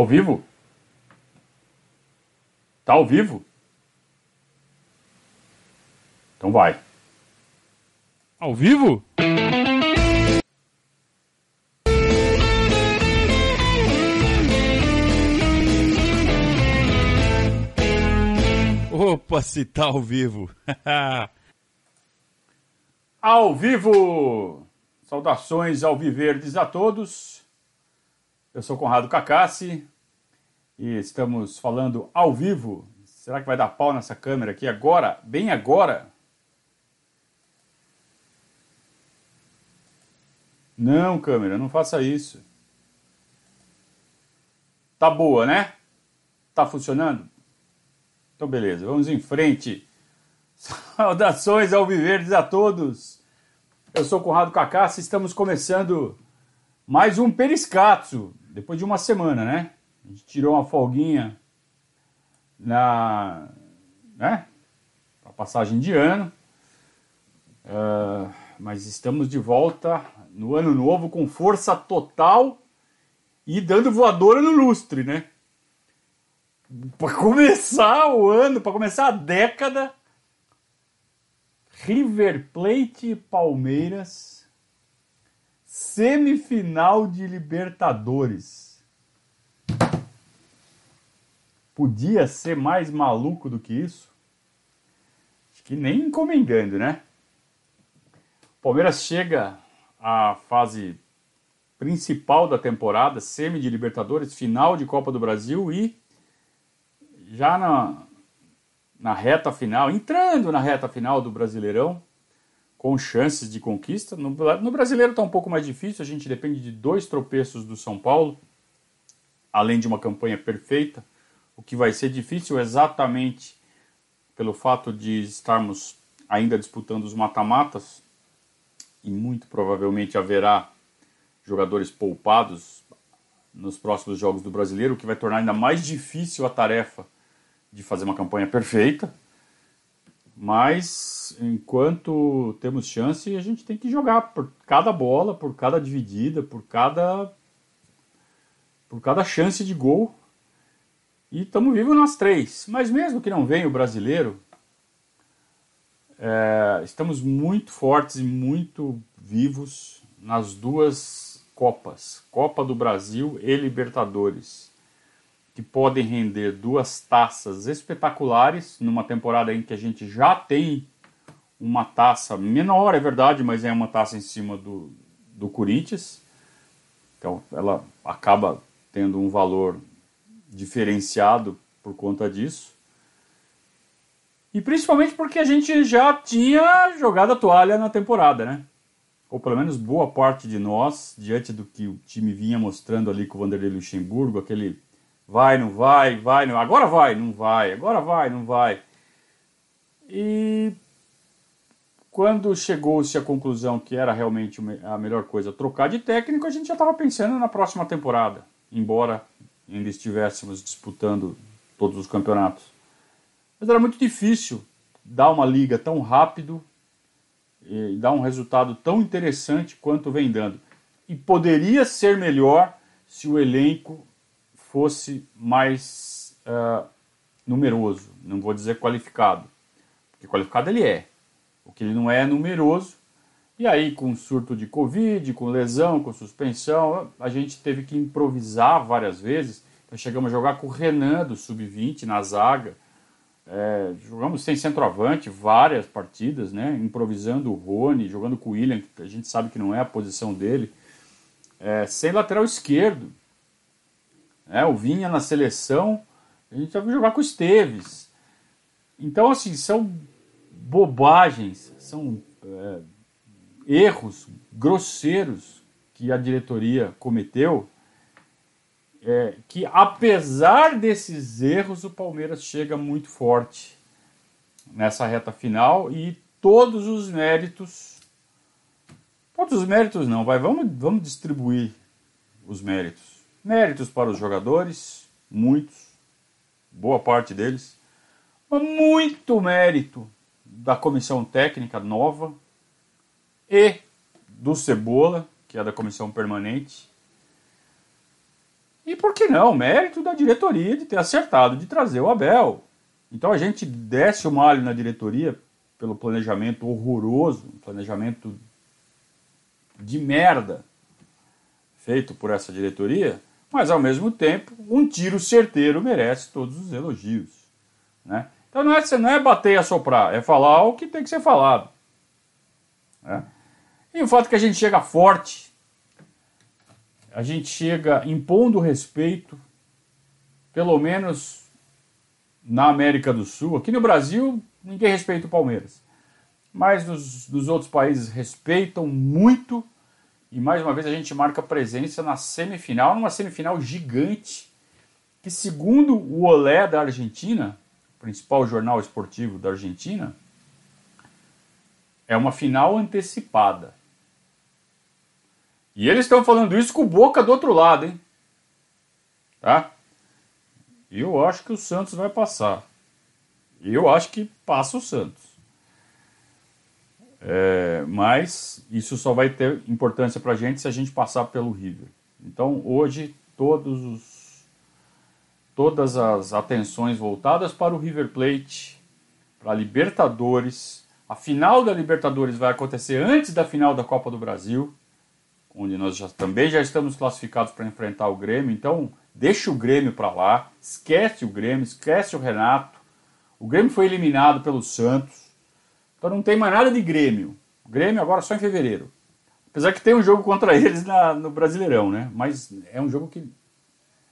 Ao vivo? Tá ao vivo? Então vai. Ao vivo? Opa, se tá ao vivo. ao vivo! Saudações ao Viverdes a todos. Eu sou Conrado Cacassi e estamos falando ao vivo. Será que vai dar pau nessa câmera aqui agora? Bem agora? Não, câmera, não faça isso. Tá boa, né? Tá funcionando? Então, beleza, vamos em frente. Saudações ao Viverdes a todos. Eu sou Conrado Cacassi, estamos começando mais um Periscatso, depois de uma semana, né? Gente tirou uma folguinha na, né? A passagem de ano, uh, mas estamos de volta no ano novo com força total e dando voadora no lustre, né? Para começar o ano, para começar a década, River Plate e Palmeiras, semifinal de Libertadores. Podia ser mais maluco do que isso? Acho que nem encomendando, né? Palmeiras chega à fase principal da temporada, semi de Libertadores, final de Copa do Brasil e já na, na reta final, entrando na reta final do Brasileirão, com chances de conquista. No, no Brasileiro está um pouco mais difícil, a gente depende de dois tropeços do São Paulo, além de uma campanha perfeita, o que vai ser difícil exatamente pelo fato de estarmos ainda disputando os mata-matas e muito provavelmente haverá jogadores poupados nos próximos jogos do Brasileiro, o que vai tornar ainda mais difícil a tarefa de fazer uma campanha perfeita, mas enquanto temos chance, a gente tem que jogar por cada bola, por cada dividida, por cada por cada chance de gol. E estamos vivos nas três. Mas mesmo que não venha o brasileiro, é, estamos muito fortes e muito vivos nas duas Copas, Copa do Brasil e Libertadores que podem render duas taças espetaculares numa temporada em que a gente já tem uma taça menor, é verdade, mas é uma taça em cima do, do Corinthians. Então ela acaba tendo um valor diferenciado por conta disso. E principalmente porque a gente já tinha jogado a toalha na temporada, né? Ou pelo menos boa parte de nós, diante do que o time vinha mostrando ali com o Vanderlei Luxemburgo, aquele Vai, não vai, vai, não. Agora vai, não vai. Agora vai, não vai. E quando chegou-se à conclusão que era realmente a melhor coisa trocar de técnico, a gente já estava pensando na próxima temporada, embora ainda estivéssemos disputando todos os campeonatos. Mas era muito difícil dar uma liga tão rápido e dar um resultado tão interessante quanto vem dando. E poderia ser melhor se o elenco fosse mais uh, numeroso, não vou dizer qualificado, porque qualificado ele é. O que ele não é é numeroso. E aí, com surto de Covid, com lesão, com suspensão, a gente teve que improvisar várias vezes. Então, chegamos a jogar com o Renan do Sub-20 na zaga. É, jogamos sem centroavante várias partidas, né? improvisando o Rony, jogando com o William, que a gente sabe que não é a posição dele. É, sem lateral esquerdo. Né? O Vinha na seleção, a gente viu jogar com o Esteves. Então, assim, são bobagens, são é, erros grosseiros que a diretoria cometeu, é, que apesar desses erros, o Palmeiras chega muito forte nessa reta final e todos os méritos. Todos os méritos não, vai, vamos, vamos distribuir os méritos. Méritos para os jogadores, muitos, boa parte deles, mas muito mérito da comissão técnica nova e do Cebola, que é da comissão permanente. E por que não? Mérito da diretoria de ter acertado de trazer o Abel. Então a gente desce o malho na diretoria pelo planejamento horroroso, um planejamento de merda feito por essa diretoria, mas ao mesmo tempo, um tiro certeiro merece todos os elogios. Né? Então não é, não é bater e assoprar, é falar o que tem que ser falado. Né? E o fato é que a gente chega forte, a gente chega impondo respeito, pelo menos na América do Sul. Aqui no Brasil, ninguém respeita o Palmeiras. Mas nos, nos outros países respeitam muito. E mais uma vez a gente marca presença na semifinal, numa semifinal gigante, que segundo o Olé da Argentina, principal jornal esportivo da Argentina, é uma final antecipada. E eles estão falando isso com boca do outro lado, hein? Tá? Eu acho que o Santos vai passar. Eu acho que passa o Santos. É, mas isso só vai ter importância para a gente se a gente passar pelo River. Então hoje todos os, todas as atenções voltadas para o River Plate, para a Libertadores. A final da Libertadores vai acontecer antes da final da Copa do Brasil, onde nós já, também já estamos classificados para enfrentar o Grêmio. Então deixa o Grêmio para lá, esquece o Grêmio, esquece o Renato. O Grêmio foi eliminado pelo Santos, então não tem mais nada de Grêmio. O Grêmio agora só em fevereiro. Apesar que tem um jogo contra eles na, no Brasileirão, né? Mas é um jogo que,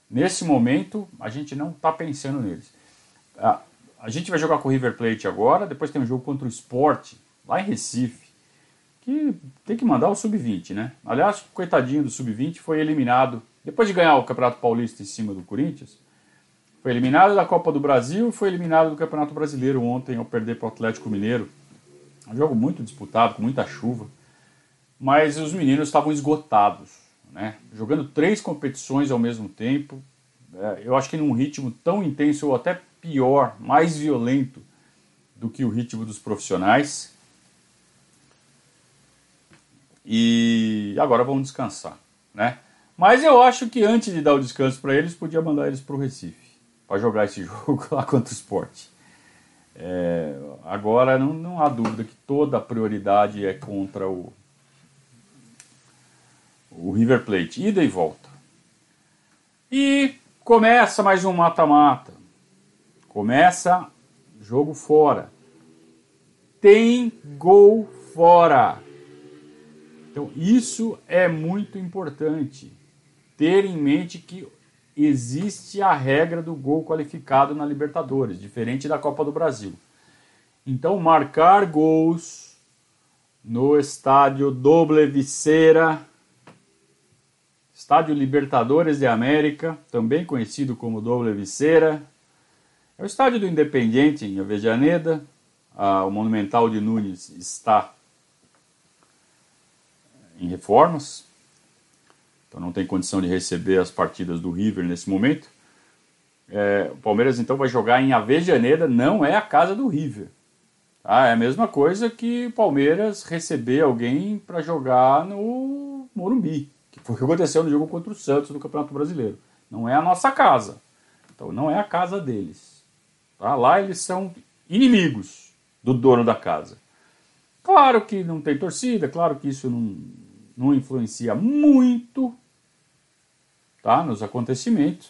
nesse momento, a gente não está pensando neles. A, a gente vai jogar com o River Plate agora, depois tem um jogo contra o Sport, lá em Recife, que tem que mandar o Sub-20, né? Aliás, coitadinho do Sub-20 foi eliminado depois de ganhar o Campeonato Paulista em cima do Corinthians, foi eliminado da Copa do Brasil e foi eliminado do Campeonato Brasileiro ontem ao perder para o Atlético Mineiro. Um jogo muito disputado, com muita chuva. Mas os meninos estavam esgotados, né? jogando três competições ao mesmo tempo. É, eu acho que num ritmo tão intenso ou até pior, mais violento do que o ritmo dos profissionais. E agora vamos descansar, né? Mas eu acho que antes de dar o descanso para eles, podia mandar eles para o Recife para jogar esse jogo lá contra o esporte. É, agora não, não há dúvida que toda a prioridade é contra o, o River Plate, ida e volta. E começa mais um mata-mata. Começa jogo fora. Tem gol fora. Então isso é muito importante ter em mente que existe a regra do gol qualificado na Libertadores, diferente da Copa do Brasil. Então, marcar gols no estádio Doble Viceira, estádio Libertadores de América, também conhecido como Doble Viceira, é o estádio do Independiente em Avejaneda. Ah, o Monumental de Nunes está em reformas, então não tem condição de receber as partidas do River nesse momento. É, o Palmeiras então vai jogar em Avejaneda, não é a casa do River. Tá? É a mesma coisa que o Palmeiras receber alguém para jogar no Morumbi, que foi o que aconteceu no jogo contra o Santos no Campeonato Brasileiro. Não é a nossa casa. Então não é a casa deles. Tá? Lá eles são inimigos do dono da casa. Claro que não tem torcida, claro que isso não, não influencia muito tá, nos acontecimentos,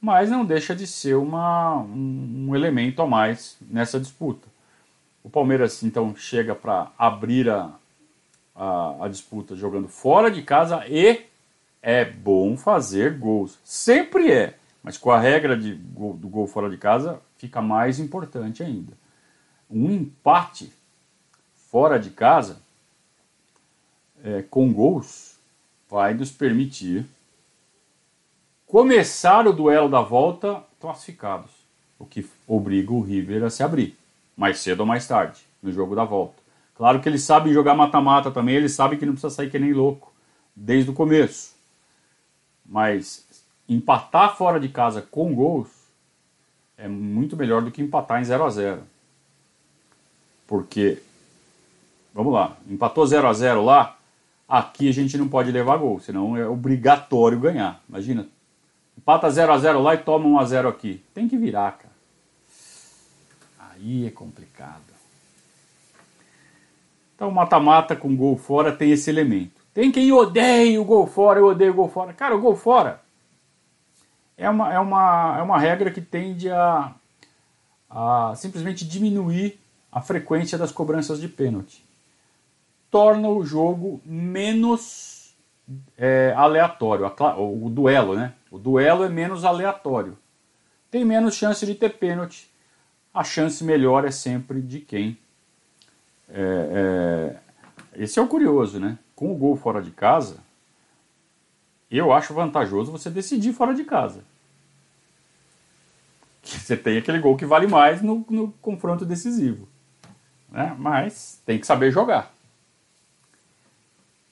mas não deixa de ser uma, um, um elemento a mais nessa disputa. O Palmeiras então chega para abrir a, a, a, disputa jogando fora de casa e é bom fazer gols. Sempre é, mas com a regra de gol, do gol fora de casa fica mais importante ainda. Um empate fora de casa é, com gols vai nos permitir começar o duelo da volta classificados, o que obriga o River a se abrir, mais cedo ou mais tarde, no jogo da volta. Claro que eles sabem jogar mata-mata também, eles sabem que não precisa sair que nem louco, desde o começo. Mas empatar fora de casa com gols é muito melhor do que empatar em 0 a 0 Porque, vamos lá, empatou 0 a 0 lá, Aqui a gente não pode levar gol, senão é obrigatório ganhar. Imagina, Pata 0 a 0 lá e toma 1 a 0 aqui. Tem que virar, cara. Aí é complicado. Então, mata-mata com gol fora tem esse elemento. Tem quem odeia o gol fora, eu odeio o gol fora. Cara, o gol fora é uma, é uma, é uma regra que tende a, a simplesmente diminuir a frequência das cobranças de pênalti. Torna o jogo menos é, aleatório, o, duelo, né? O duelo é menos aleatório. Tem menos chance de ter pênalti. A chance melhor é sempre de quem. É, é, esse é o curioso, né? Com o gol fora de casa, eu acho vantajoso você decidir fora de casa. Você tem aquele gol que vale mais no, no confronto decisivo. Né? Mas tem que saber jogar.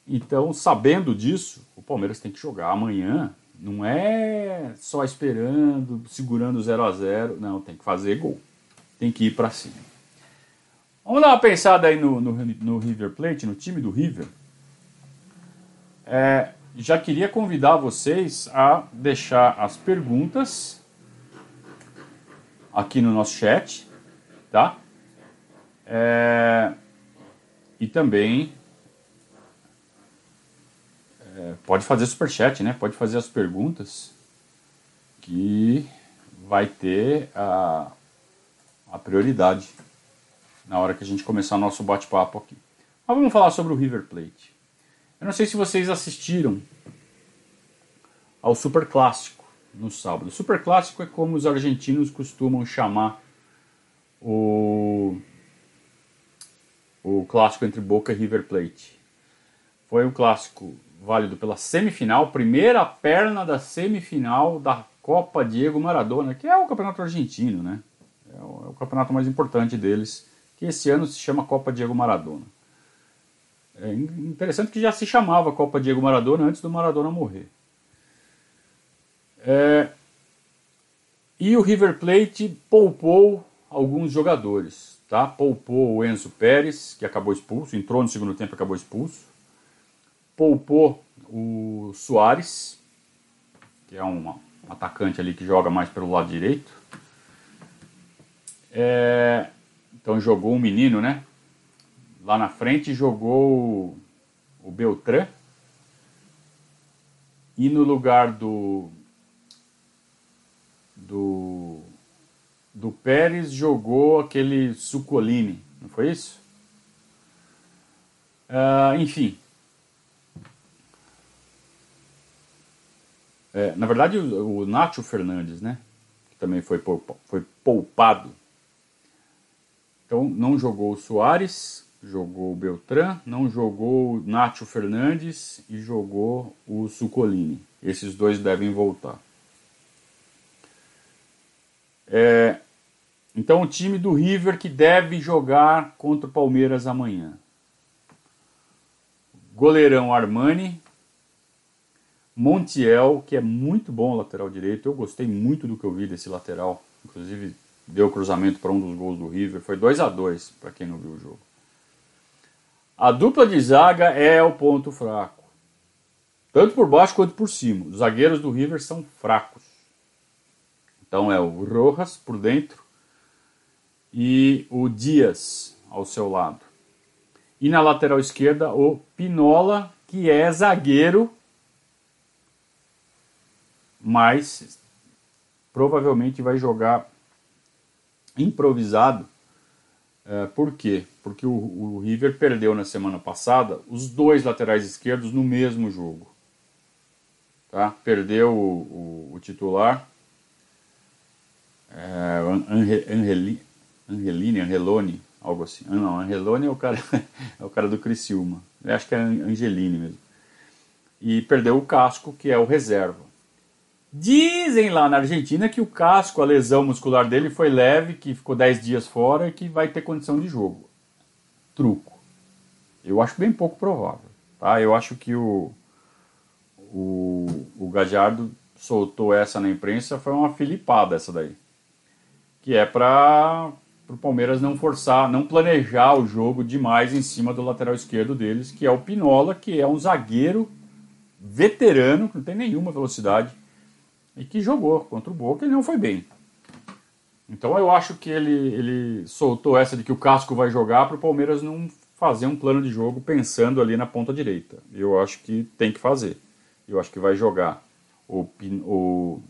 Então, sabendo disso, o Palmeiras tem que jogar amanhã. Não é só esperando, segurando 0 a 0 Não, tem que fazer gol. Tem que ir para cima. Vamos dar uma pensada aí no, no, no, River Plate, no time do River. É, já queria convidar vocês a deixar as perguntas aqui no nosso chat, tá? É, e também é, pode fazer super chat, né? Pode fazer as perguntas que vai ter a, a prioridade na hora que a gente começar nosso bate-papo aqui. Mas vamos falar sobre o River Plate. Eu não sei se vocês assistiram ao Super Clássico no sábado. O Super Clássico é como os argentinos costumam chamar o, o clássico entre Boca e River Plate. Foi um clássico válido pela semifinal, primeira perna da semifinal da Copa Diego Maradona, que é o campeonato argentino, né? É o, é o campeonato mais importante deles, que esse ano se chama Copa Diego Maradona. É interessante que já se chamava Copa Diego Maradona antes do Maradona morrer. É, e o River Plate poupou alguns jogadores, tá? Poupou o Enzo Pérez, que acabou expulso, entrou no segundo tempo e acabou expulso poupou o Soares, que é um, atacante ali que joga mais pelo lado direito. É, então jogou um menino, né? Lá na frente jogou o Beltrán. E no lugar do do do Pérez jogou aquele Sucolini, não foi isso? Uh, enfim, É, na verdade, o, o Nacho Fernandes, né? Que também foi, foi poupado. Então, não jogou o Soares, jogou o Beltrán, não jogou o Nacho Fernandes e jogou o Sucolini. Esses dois devem voltar. É, então, o time do River que deve jogar contra o Palmeiras amanhã. Goleirão Armani, Montiel, que é muito bom lateral direito. Eu gostei muito do que eu vi desse lateral. Inclusive, deu cruzamento para um dos gols do River. Foi 2 a 2 para quem não viu o jogo. A dupla de zaga é o ponto fraco. Tanto por baixo quanto por cima. Os zagueiros do River são fracos. Então é o Rojas por dentro e o Dias ao seu lado. E na lateral esquerda o Pinola, que é zagueiro mas provavelmente vai jogar improvisado. É, por quê? Porque o, o, River perdeu na semana passada os dois laterais esquerdos no mesmo jogo. Tá? Perdeu o, o, o titular, é, Angeli, Angelini, Angeloni, algo assim. Ah, não, Angeloni é o cara, é o cara do Criciúma. Eu acho que é Angelini mesmo. E perdeu o Casco, que é o reserva. Dizem lá na Argentina que o casco, a lesão muscular dele foi leve, que ficou 10 dias fora e que vai ter condição de jogo. Truco. Eu acho bem pouco provável. Tá? Eu acho que o, o, o Gajardo soltou essa na imprensa, foi uma filipada essa daí. Que é para o Palmeiras não forçar, não planejar o jogo demais em cima do lateral esquerdo deles, que é o Pinola, que é um zagueiro veterano, que não tem nenhuma velocidade e que jogou contra o Boca e não foi bem. Então eu acho que ele, ele soltou essa de que o Casco vai jogar para o Palmeiras não fazer um plano de jogo pensando ali na ponta direita. Eu acho que tem que fazer. Eu acho que vai jogar o, o,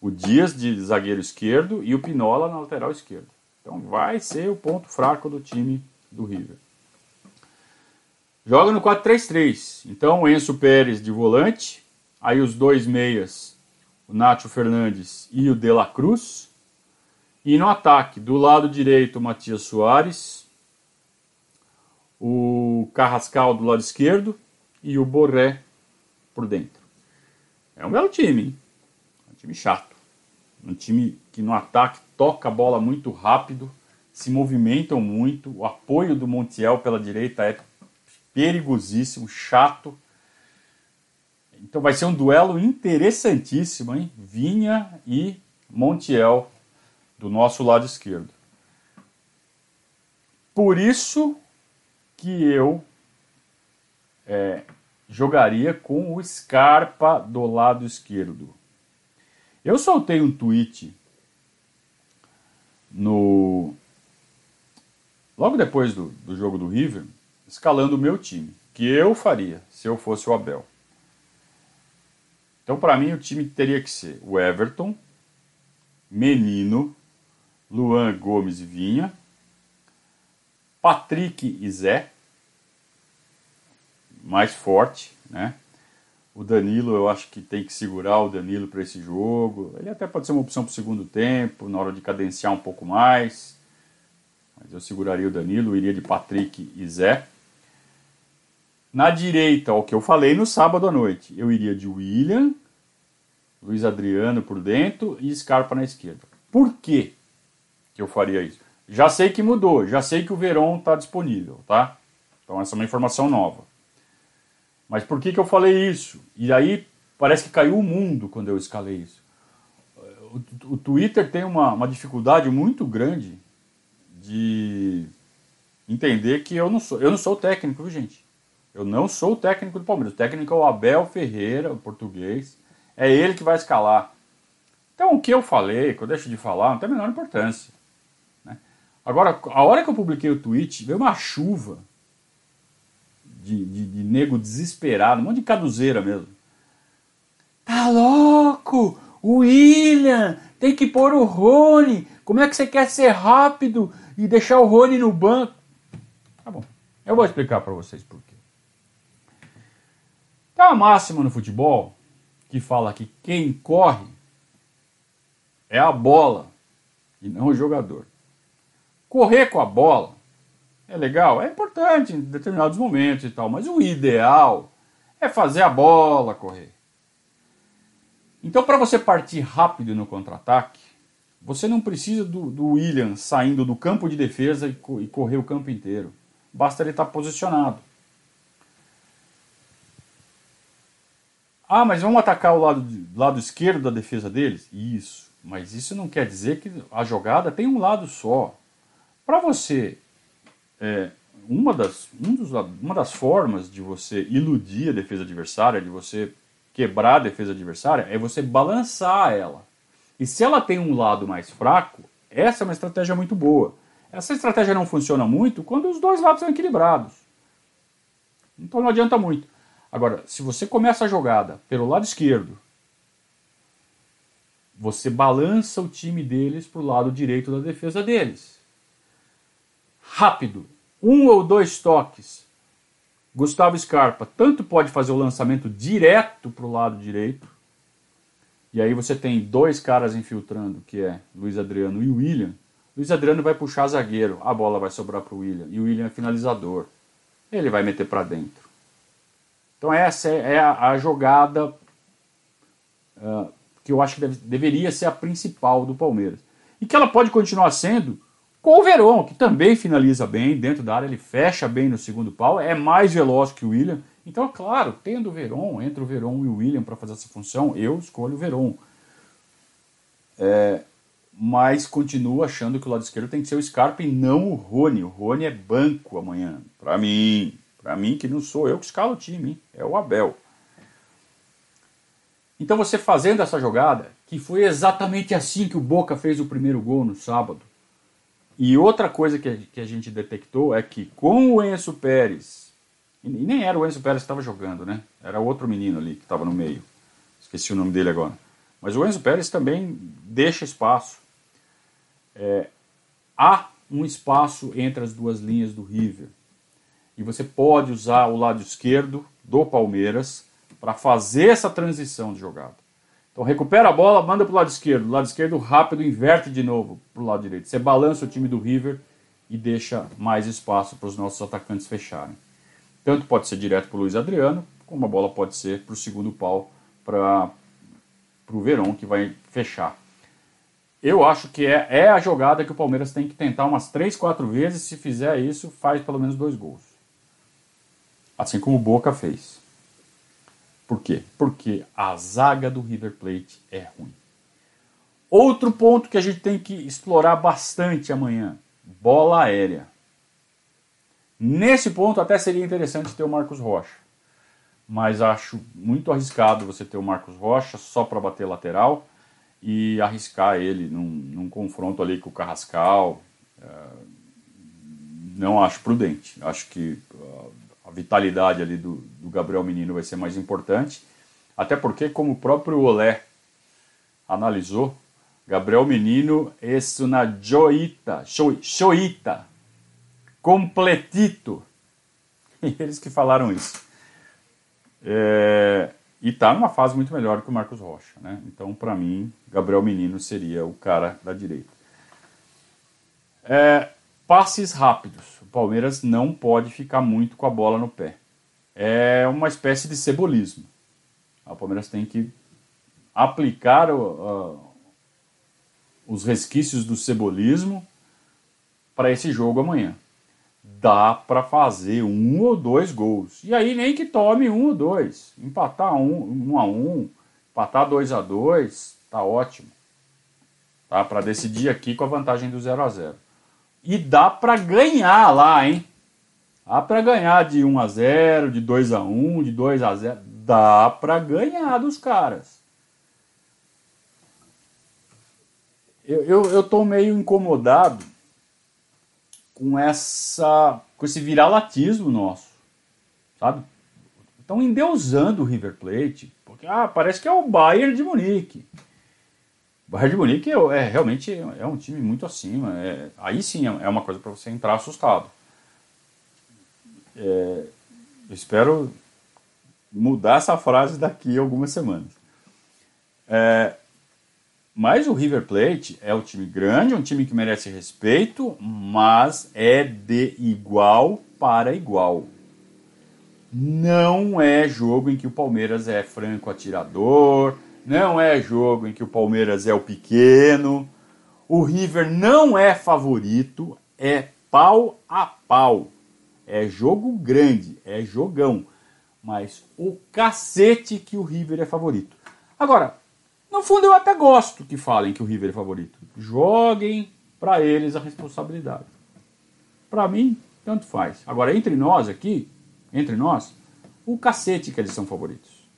o Dias de zagueiro esquerdo e o Pinola na lateral esquerda. Então vai ser o ponto fraco do time do River. Joga no 4-3-3. Então Enzo Pérez de volante, aí os dois meias, o Nacho Fernandes e o De La Cruz. E no ataque, do lado direito, o Matias Soares, o Carrascal do lado esquerdo e o Borré por dentro. É um belo time, hein? É um time chato. Um time que no ataque toca a bola muito rápido, se movimentam muito. O apoio do Montiel pela direita é perigosíssimo, chato. Então vai ser um duelo interessantíssimo, hein? Vinha e Montiel do nosso lado esquerdo. Por isso que eu é, jogaria com o Scarpa do lado esquerdo. Eu soltei um tweet no logo depois do, do jogo do River escalando o meu time, que eu faria se eu fosse o Abel. Então, para mim, o time teria que ser o Everton, Menino, Luan Gomes e Vinha, Patrick e Zé, mais forte, né? O Danilo, eu acho que tem que segurar o Danilo para esse jogo. Ele até pode ser uma opção para o segundo tempo, na hora de cadenciar um pouco mais. Mas eu seguraria o Danilo, iria de Patrick e Zé. Na direita, o que eu falei no sábado à noite, eu iria de William, Luiz Adriano por dentro e Scarpa na esquerda. Por quê que eu faria isso? Já sei que mudou, já sei que o Verón está disponível, tá? Então essa é uma informação nova. Mas por que, que eu falei isso? E aí parece que caiu o mundo quando eu escalei isso. O, o Twitter tem uma, uma dificuldade muito grande de entender que eu não sou, eu não sou técnico, viu, gente? Eu não sou o técnico do Palmeiras. O técnico é o Abel Ferreira, o português. É ele que vai escalar. Então, o que eu falei, que eu deixo de falar, não tem a menor importância. Né? Agora, a hora que eu publiquei o tweet, veio uma chuva de, de, de nego desesperado, um monte de caduzeira mesmo. Tá louco? O William tem que pôr o Rony. Como é que você quer ser rápido e deixar o Rony no banco? Tá bom. Eu vou explicar para vocês por quê. Tem uma máxima no futebol que fala que quem corre é a bola e não o jogador. Correr com a bola é legal, é importante em determinados momentos e tal, mas o ideal é fazer a bola correr. Então, para você partir rápido no contra-ataque, você não precisa do, do, William saindo do campo de defesa e, e correr o campo inteiro. Basta ele estar posicionado. Ah, mas vamos atacar o lado, lado esquerdo da defesa deles? Isso. Mas isso não quer dizer que a jogada tem um lado só. Para você, é, uma, das, um dos, uma das formas de você iludir a defesa adversária, de você quebrar a defesa adversária, é você balançar ela. E se ela tem um lado mais fraco, essa é uma estratégia muito boa. Essa estratégia não funciona muito quando os dois lados são equilibrados. Então não adianta muito. Agora, se você começa a jogada pelo lado esquerdo, você balança o time deles para o lado direito da defesa deles. Rápido, um ou dois toques. Gustavo Scarpa tanto pode fazer o lançamento direto para o lado direito, e aí você tem dois caras infiltrando, que é Luiz Adriano e William. Luiz Adriano vai puxar zagueiro, a bola vai sobrar para o William, e o William é finalizador. Ele vai meter para dentro. Então essa é a, a jogada uh, que eu acho que deve, deveria ser a principal do Palmeiras. E que ela pode continuar sendo com o Verón, que também finaliza bem dentro da área, ele fecha bem no segundo pau, é mais veloz que o William. Então, é claro, tendo o Verón, entre o Verón e o William para fazer essa função, eu escolho o Verón. É, mas continuo achando que o lado esquerdo tem que ser o Scarpa e não o Rony. O Rony é banco amanhã, para mim. Para mim, que não sou eu que escalo o time, é o Abel. Então você fazendo essa jogada, que foi exatamente assim que o Boca fez o primeiro gol no sábado. E outra coisa que que a gente detectou é que com o Enzo Pérez, e nem era o Enzo Pérez que estava jogando, né? Era outro menino ali que estava no meio. Esqueci o nome dele agora. Mas o Enzo Pérez também deixa espaço. É, há um espaço entre as duas linhas do River. E você pode usar o lado esquerdo do Palmeiras para fazer essa transição de jogada. Então recupera a bola, manda para o lado esquerdo. O lado esquerdo rápido, inverte de novo para o lado direito. Você balança o time do River e deixa mais espaço para os nossos atacantes fecharem. Tanto pode ser direto para o Luiz Adriano, como a bola pode ser para o segundo pau para o Verón, que vai fechar. Eu acho que é, é a jogada que o Palmeiras tem que tentar umas 3, 4 vezes. Se fizer isso, faz pelo menos dois gols. Assim como o Boca fez. Por quê? Porque a zaga do River Plate é ruim. Outro ponto que a gente tem que explorar bastante amanhã: bola aérea. Nesse ponto, até seria interessante ter o Marcos Rocha. Mas acho muito arriscado você ter o Marcos Rocha só para bater lateral e arriscar ele num, num confronto ali com o Carrascal. É, não acho prudente. Acho que a vitalidade ali do, do Gabriel Menino vai ser mais importante. Até porque, como o próprio Olé analisou, Gabriel Menino é uma joita, joita, completito. Eles que falaram isso. É, e está numa fase muito melhor que o Marcos Rocha. Né? Então, para mim, Gabriel Menino seria o cara da direita. É, passes rápidos. O Palmeiras não pode ficar muito com a bola no pé. É uma espécie de cebolismo. O Palmeiras tem que aplicar o, uh, os resquícios do cebolismo para esse jogo amanhã. Dá para fazer um ou dois gols. E aí nem que tome um ou dois. Empatar um, um a um, empatar dois a dois, tá ótimo. Tá? Para decidir aqui com a vantagem do 0 a 0 E dá para ganhar lá, hein? Dá para ganhar de 1 a 0, de 2 a 1, de 2 a 0. Dá para ganhar dos caras. Eu, eu, eu tô meio incomodado com essa com esse viralatismo nosso, sabe? Estão endeusando o River Plate, porque ah, parece que é o Bayern de Munique. O de Munique é, é realmente é um time muito acima. É, aí sim é, é uma coisa para você entrar assustado. É, espero mudar essa frase daqui a algumas semanas. É, mas o River Plate é um time grande, um time que merece respeito, mas é de igual para igual. Não é jogo em que o Palmeiras é franco atirador, não é jogo em que o Palmeiras é o pequeno. O River não é favorito, é pau a pau. É jogo grande, é jogão. Mas o cacete que o River é favorito. Agora, no fundo eu até gosto que falem que o River é favorito. Joguem para eles a responsabilidade. Para mim, tanto faz. Agora, entre nós aqui, entre nós, o cacete que eles são favoritos.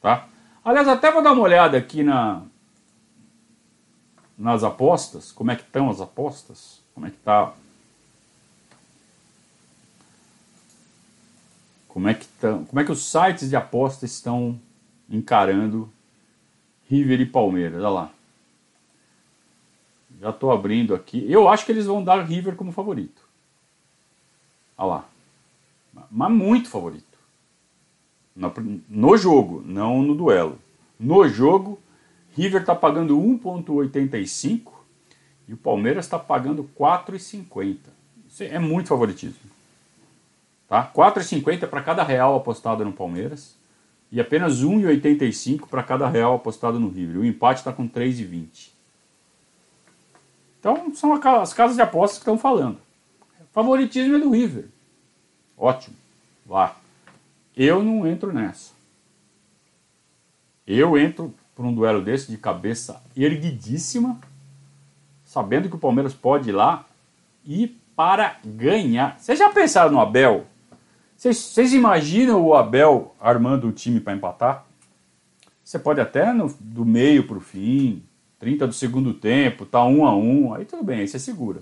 Tá? Aliás, até vou dar uma olhada aqui na, nas apostas, como é que estão as apostas, como é que tá Como é que, tão, como é que os sites de aposta estão encarando River e Palmeiras? Olha lá. Já estou abrindo aqui. Eu acho que eles vão dar River como favorito. Olha lá. Mas muito favorito. No jogo, não no duelo. No jogo, River está pagando 1,85 e o Palmeiras está pagando 4,50. Isso é muito favoritismo. Tá? 4,50 para cada real apostado no Palmeiras e apenas 1,85 para cada real apostado no River. O empate está com 3,20. Então são as casas de apostas que estão falando. Favoritismo é do River. Ótimo. Vá. Eu não entro nessa. Eu entro por um duelo desse de cabeça erguidíssima, sabendo que o Palmeiras pode ir lá e para ganhar. Vocês já pensaram no Abel vocês imaginam o Abel armando o time para empatar? Você pode até no, do meio para o fim, 30 do segundo tempo, tá um a um, aí tudo bem, aí você segura.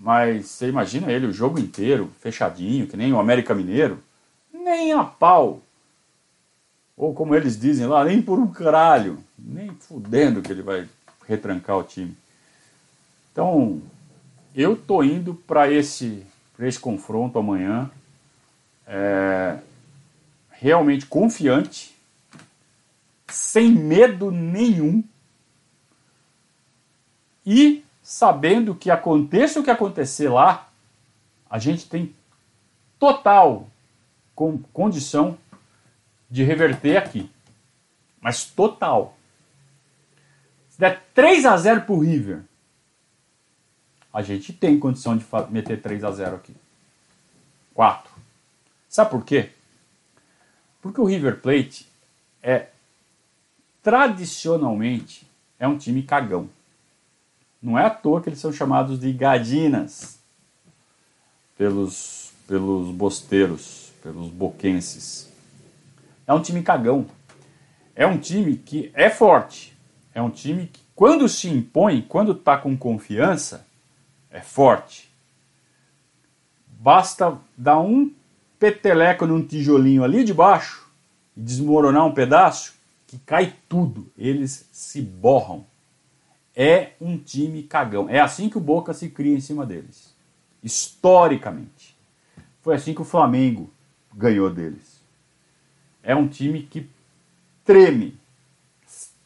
Mas você imagina ele o jogo inteiro, fechadinho, que nem o América Mineiro, nem a pau. Ou como eles dizem lá, nem por um caralho, nem fudendo que ele vai retrancar o time. Então, eu tô indo para esse, esse confronto amanhã é, realmente confiante, sem medo nenhum e sabendo que aconteça o que acontecer lá, a gente tem total condição de reverter aqui. Mas total. Se der 3 a 0 pro River, a gente tem condição de meter 3 a 0 aqui. 4. Sabe por quê? Porque o River Plate é tradicionalmente é um time cagão. Não é à toa que eles são chamados de gadinas pelos, pelos bosteiros, pelos boquenses. É um time cagão. É um time que é forte. É um time que, quando se impõe, quando está com confiança, é forte. Basta dar um peteleco num tijolinho ali de baixo e desmoronar um pedaço que cai tudo. Eles se borram. É um time cagão. É assim que o Boca se cria em cima deles. Historicamente. Foi assim que o Flamengo ganhou deles. É um time que treme.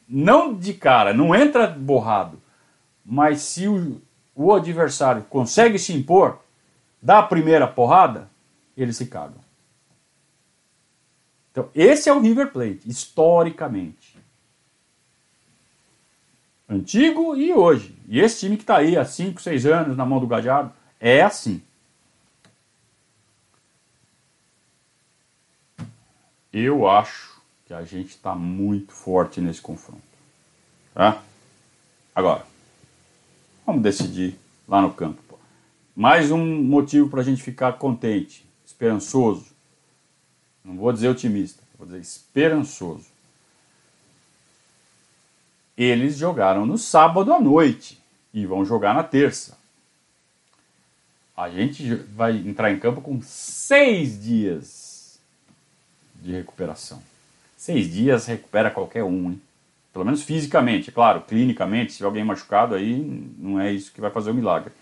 Não de cara, não entra borrado. Mas se o, o adversário consegue se impor, dá a primeira porrada, eles se cagam. Então, esse é o River Plate, historicamente. Antigo e hoje. E esse time que está aí há 5, 6 anos na mão do Gadiardo é assim. Eu acho que a gente está muito forte nesse confronto. Tá? Agora, Vamos decidir lá no campo. Mais um motivo para a gente ficar contente, esperançoso. Não vou dizer otimista, vou dizer esperançoso. Eles jogaram no sábado à noite e vão jogar na terça. A gente vai entrar em campo com seis dias de recuperação. Seis dias recupera qualquer um, hein? Pelo menos fisicamente, é claro, clinicamente, se alguém machucado aí, não é isso que vai fazer o milagre.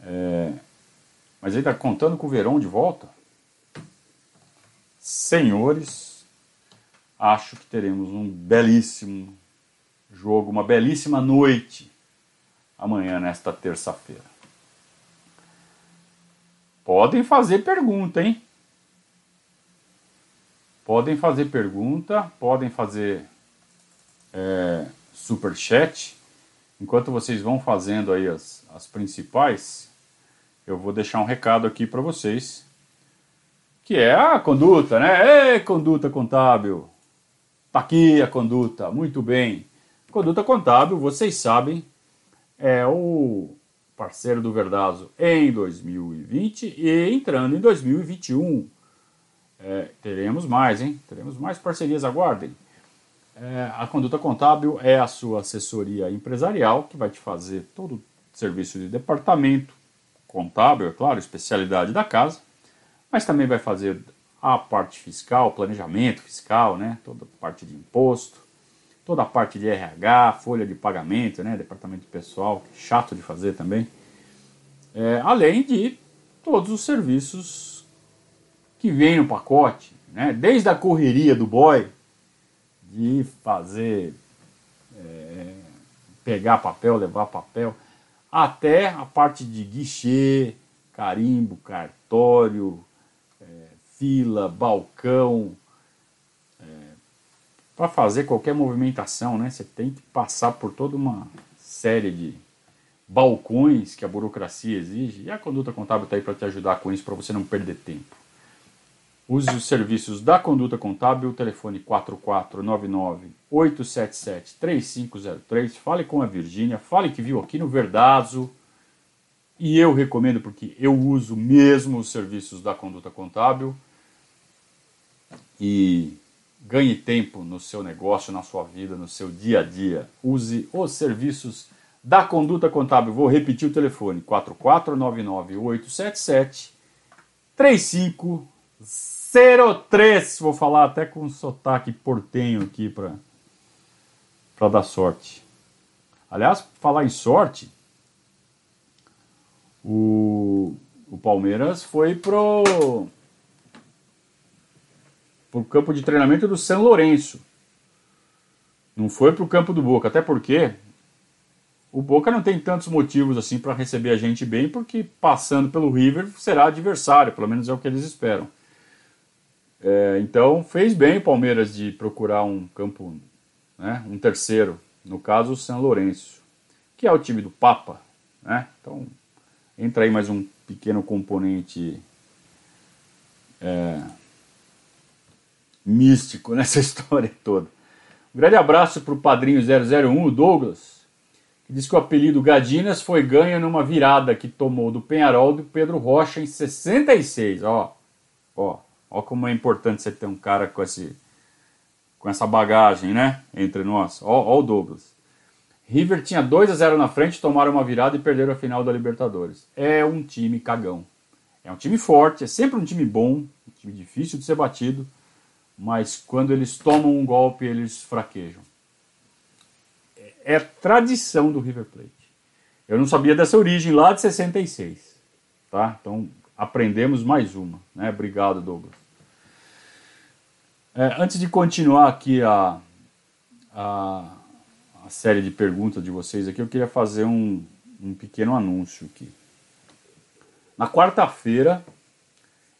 É, mas ele está contando com o Verão de volta. Senhores, acho que teremos um belíssimo jogo, uma belíssima noite amanhã, nesta terça-feira. Podem fazer pergunta, hein? Podem fazer pergunta, podem fazer é, super chat. Enquanto vocês vão fazendo aí as, as principais, eu vou deixar um recado aqui para vocês, que é a conduta, né? Ei, conduta contábil. Tá aqui a conduta, muito bem. Conduta contábil, vocês sabem, é o parceiro do Verdazo em 2020 e entrando em 2021. É, teremos mais, hein? Teremos mais parcerias, aguardem. É, a conduta contábil é a sua assessoria empresarial que vai te fazer todo o serviço de departamento contábil, é claro, especialidade da casa, mas também vai fazer a parte fiscal, planejamento fiscal, né, toda a parte de imposto, toda a parte de RH, folha de pagamento, né, departamento pessoal, chato de fazer também, é, além de todos os serviços que vêm no pacote, né, desde a correria do boy de fazer, é, pegar papel, levar papel, até a parte de guichê, carimbo, cartório, é, fila, balcão. Para fazer qualquer movimentação, né, você tem que passar por toda uma série de balcões que a burocracia exige. E a conduta contábil está aí para te ajudar com isso, para você não perder tempo. Use os serviços da Conduta Contábil, telefone 4499-877-3503. Fale com a Virgínia, fale que viu aqui no Verdazo. E eu recomendo porque eu uso mesmo os serviços da Conduta Contábil. E ganhe tempo no seu negócio, na sua vida, no seu dia a dia. Use os serviços da Conduta Contábil. Vou repetir o telefone: 4499877 3503. Vou falar até com sotaque portenho aqui para dar sorte. Aliás, falar em sorte, o, o Palmeiras foi pro pro campo de treinamento do São Lourenço. Não foi pro campo do Boca, até porque o Boca não tem tantos motivos assim para receber a gente bem, porque passando pelo River será adversário, pelo menos é o que eles esperam. É, então fez bem o Palmeiras de procurar um campo, né, um terceiro, no caso o São Lourenço, que é o time do Papa, né? Então entra aí mais um pequeno componente é, místico nessa história toda. Um grande abraço para o padrinho 001, o Douglas, que diz que o apelido Gadinas foi ganho numa virada que tomou do Penharol do Pedro Rocha em 66. Ó, ó, ó como é importante você ter um cara com, esse, com essa bagagem, né? Entre nós. Ó, ó o Douglas. River tinha 2 a 0 na frente, tomaram uma virada e perderam a final da Libertadores. É um time cagão. É um time forte, é sempre um time bom, um time difícil de ser batido mas quando eles tomam um golpe, eles fraquejam. É tradição do River Plate. Eu não sabia dessa origem lá de 66. Tá? Então aprendemos mais uma. Né? Obrigado, Douglas. É, antes de continuar aqui a, a, a, série de perguntas de vocês aqui, eu queria fazer um, um pequeno anúncio aqui. Na quarta-feira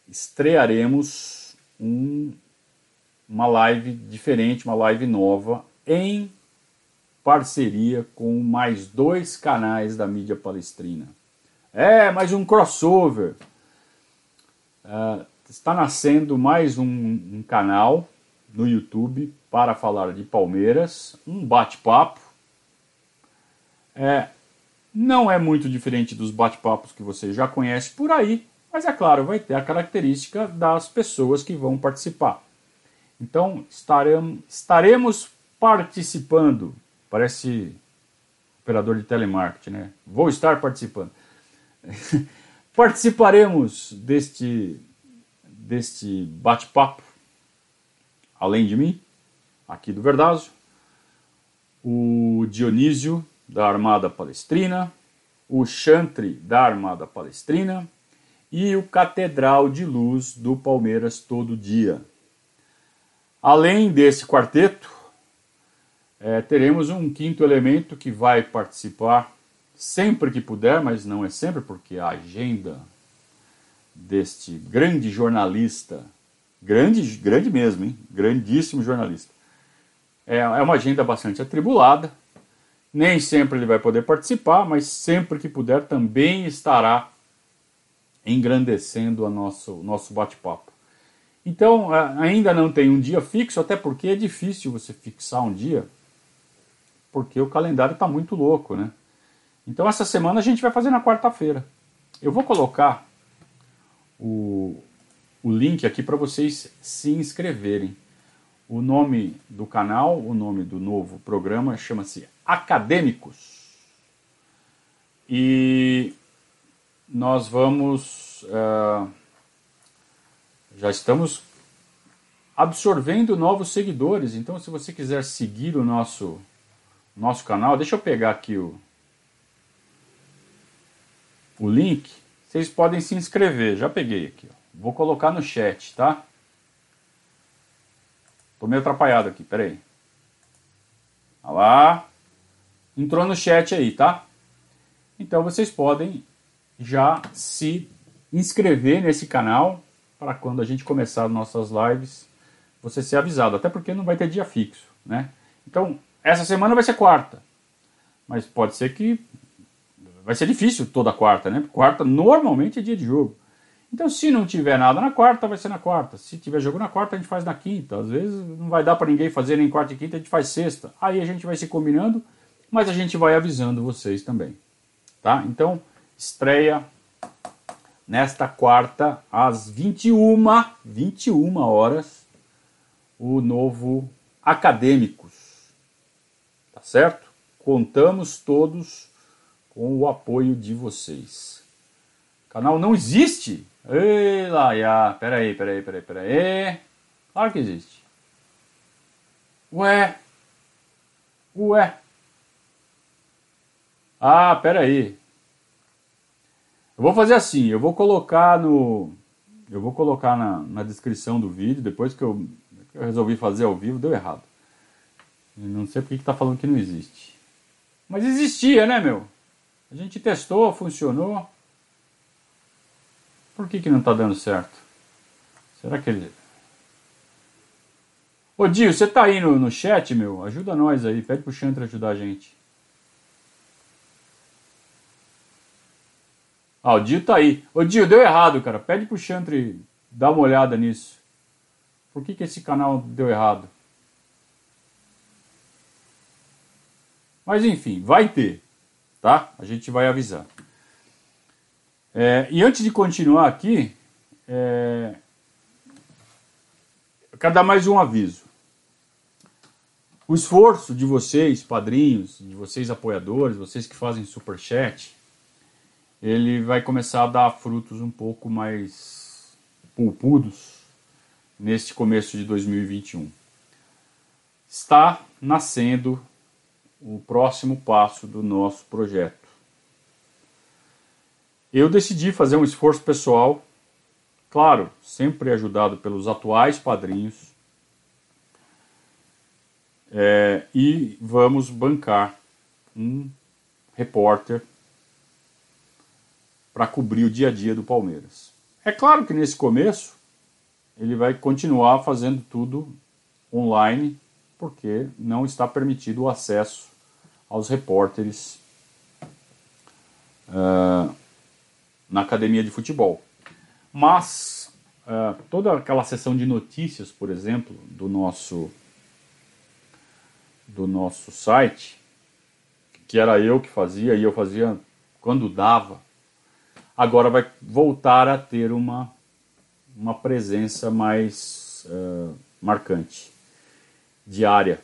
estrearemos um uma live diferente, uma live nova, em parceria com mais dois canais da mídia palestrina. É, mais um crossover. Uh, está nascendo mais um, um canal no YouTube para falar de Palmeiras, um bate-papo. É, não é muito diferente dos bate-papos que você já conhece por aí, mas é claro, vai ter a característica das pessoas que vão participar. Então estaremos, participando. Parece operador de telemarketing, né? Vou estar participando. Participaremos deste, deste bate-papo, além de mim, aqui do Verdazo, o Dionísio da Armada Palestrina, o Chantre da Armada Palestrina e o Catedral de Luz do Palmeiras Todo Dia. Além desse quarteto, é, teremos um quinto elemento que vai participar sempre que puder, mas não é sempre, porque a agenda deste grande jornalista, grande, grande mesmo, hein? grandíssimo jornalista, é, é uma agenda bastante atribulada. Nem sempre ele vai poder participar, mas sempre que puder também estará engrandecendo o nosso, nosso bate-papo. Então, ainda não tem um dia fixo, até porque é difícil você fixar um dia, porque o calendário está muito louco, né? Então, essa semana a gente vai fazer na quarta-feira. Eu vou colocar o, o link aqui para vocês se inscreverem. O nome do canal, o nome do novo programa chama-se Acadêmicos. E nós vamos. Uh, já estamos absorvendo novos seguidores. Então, se você quiser seguir o nosso, nosso canal, deixa eu pegar aqui o, o link. Vocês podem se inscrever. Já peguei aqui. Ó. Vou colocar no chat, tá? Tô meio atrapalhado aqui, peraí. Olha lá. Entrou no chat aí, tá? Então vocês podem já se inscrever nesse canal para quando a gente começar nossas lives, você ser avisado, até porque não vai ter dia fixo, né? Então, essa semana vai ser quarta, mas pode ser que vai ser difícil toda quarta, né? Quarta normalmente é dia de jogo. Então, se não tiver nada na quarta, vai ser na quarta. Se tiver jogo na quarta, a gente faz na quinta. Às vezes não vai dar para ninguém fazer nem quarta e quinta, a gente faz sexta. Aí a gente vai se combinando, mas a gente vai avisando vocês também, tá? Então, estreia nesta quarta, às 21, 21 horas, o novo Acadêmicos. Tá certo? Contamos todos com o apoio de vocês. O canal não existe? Ei, já. Peraí, peraí, peraí, peraí. Claro que existe. Ué. Ué. Ah, peraí. Eu vou fazer assim, eu vou colocar no. Eu vou colocar na, na descrição do vídeo, depois que eu, que eu resolvi fazer ao vivo, deu errado. não sei porque que tá falando que não existe. Mas existia, né, meu? A gente testou, funcionou. Por que, que não está dando certo? Será que ele. Ô Dio, você tá aí no, no chat, meu? Ajuda nós aí, pede pro Chantra ajudar a gente. Ah, o Dio tá aí. Ô Dio, deu errado, cara. Pede pro Chantre dar uma olhada nisso. Por que, que esse canal deu errado? Mas enfim, vai ter, tá? A gente vai avisar. É, e antes de continuar aqui, é, eu quero dar mais um aviso. O esforço de vocês, padrinhos, de vocês apoiadores, vocês que fazem super chat, ele vai começar a dar frutos um pouco mais pulpudos neste começo de 2021. Está nascendo o próximo passo do nosso projeto. Eu decidi fazer um esforço pessoal, claro, sempre ajudado pelos atuais padrinhos, é, e vamos bancar um repórter para cobrir o dia a dia do Palmeiras. É claro que nesse começo ele vai continuar fazendo tudo online, porque não está permitido o acesso aos repórteres uh, na academia de futebol. Mas uh, toda aquela sessão de notícias, por exemplo, do nosso do nosso site, que era eu que fazia e eu fazia quando dava, agora vai voltar a ter uma uma presença mais uh, marcante, diária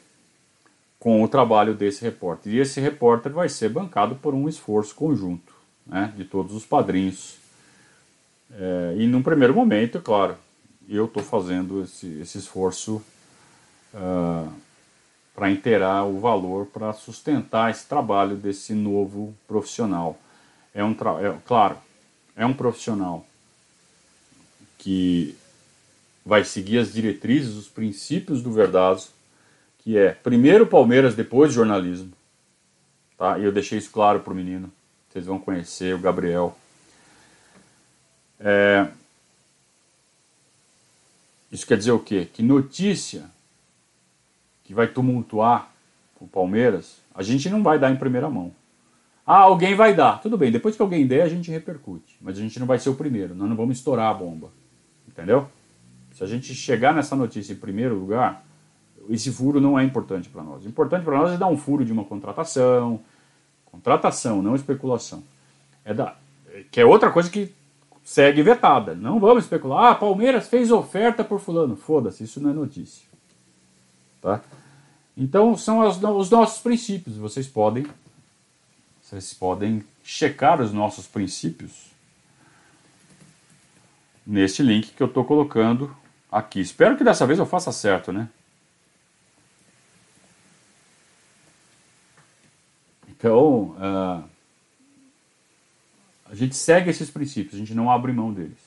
com o trabalho desse repórter. E esse repórter vai ser bancado por um esforço conjunto né, de todos os padrinhos. É, e num primeiro momento, claro, eu estou fazendo esse, esse esforço uh, para inteirar o valor, para sustentar esse trabalho desse novo profissional. É um é, claro, é um profissional que vai seguir as diretrizes, os princípios do Verdazo, que é primeiro Palmeiras, depois jornalismo. Tá? E eu deixei isso claro para o menino. Vocês vão conhecer o Gabriel. É... Isso quer dizer o quê? Que notícia que vai tumultuar o Palmeiras, a gente não vai dar em primeira mão. Ah, alguém vai dar. Tudo bem, depois que alguém der, a gente repercute. Mas a gente não vai ser o primeiro, nós não vamos estourar a bomba. Entendeu? Se a gente chegar nessa notícia em primeiro lugar, esse furo não é importante para nós. O importante para nós é dar um furo de uma contratação, contratação, não especulação. É da, que é outra coisa que segue vetada. Não vamos especular. Ah, Palmeiras fez oferta por fulano. Foda-se, isso não é notícia. Tá? Então são os nossos princípios. Vocês podem, vocês podem checar os nossos princípios neste link que eu estou colocando aqui. Espero que dessa vez eu faça certo, né? Então, uh, a gente segue esses princípios, a gente não abre mão deles.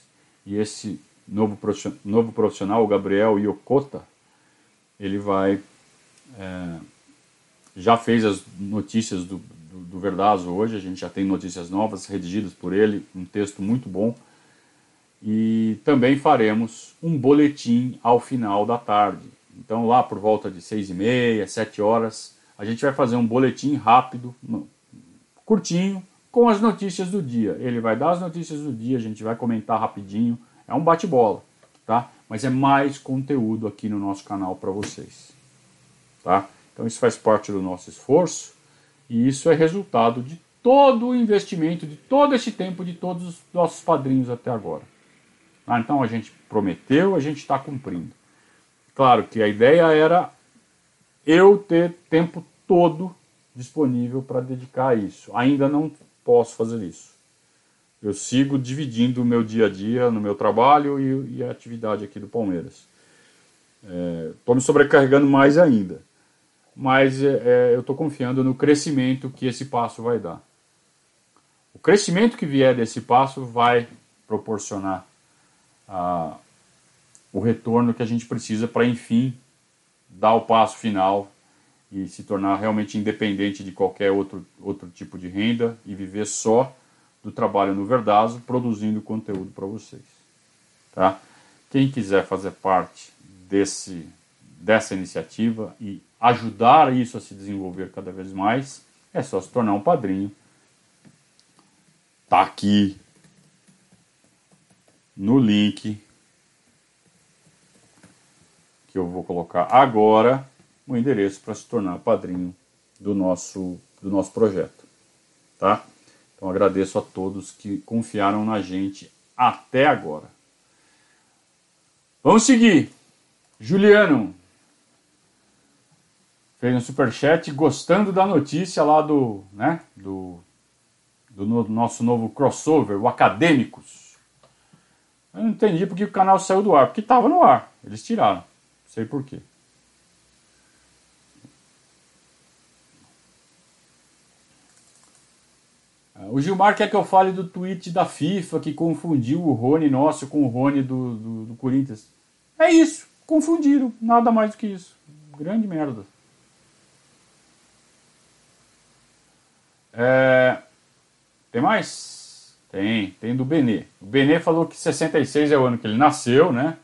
E esse novo profissional, novo profissional o Gabriel Yokota, ele vai. É, já fez as notícias do, do, do Verdazo hoje, a gente já tem notícias novas redigidas por ele, um texto muito bom. E também faremos um boletim ao final da tarde. Então, lá por volta de seis e meia, sete horas, a gente vai fazer um boletim rápido, curtinho, com as notícias do dia. Ele vai dar as notícias do dia, a gente vai comentar rapidinho. É um bate-bola, tá? Mas é mais conteúdo aqui no nosso canal para vocês, tá? Então isso faz parte do nosso esforço e isso é resultado de todo o investimento, de todo esse tempo, de todos os nossos padrinhos até agora. Ah, então a gente prometeu, a gente está cumprindo. claro que a ideia era eu ter tempo todo disponível para dedicar a isso. Ainda não posso fazer isso. Eu sigo dividindo o meu dia a dia no meu trabalho e, e a atividade aqui do Palmeiras. Estou é, me sobrecarregando mais ainda, mas é, é eu estou confiando no crescimento que esse passo vai dar. O crescimento que vier desse passo vai proporcionar a, o retorno que a gente precisa para, enfim, dar o passo final e se tornar realmente independente de qualquer outro, outro tipo de renda e viver só do trabalho no Verdazo, produzindo conteúdo para vocês. Tá? Quem quiser fazer parte desse, dessa iniciativa e ajudar isso a se desenvolver cada vez mais, é só se tornar um padrinho. Tá aqui no link que eu vou colocar agora o endereço para se tornar padrinho do nosso, do nosso projeto. Tá? Então agradeço a todos que confiaram na gente até agora. Vamos seguir. Juliano fez um superchat gostando da notícia lá do, né, do, do no, nosso novo crossover, o Acadêmicos. Eu não entendi porque o canal saiu do ar, porque estava no ar, eles tiraram. Sei por quê. O Gilmar quer que eu fale do tweet da FIFA que confundiu o Rony nosso com o Rony do, do, do Corinthians. É isso, confundiram, nada mais do que isso. Grande merda. É... Tem mais? Tem, tem do Benê. O Benê falou que 66 é o ano que ele nasceu, né?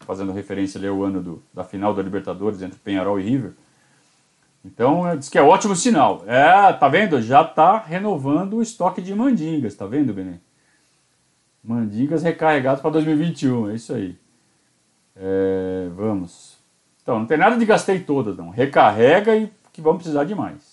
Fazendo referência ali ao ano do, da final da Libertadores entre Penharol e River. Então, diz que é ótimo sinal. É, tá vendo? Já tá renovando o estoque de mandingas, tá vendo, Benê? Mandingas recarregados para 2021, é isso aí. É, vamos. Então, não tem nada de gastei todas, não. Recarrega e que vamos precisar de mais.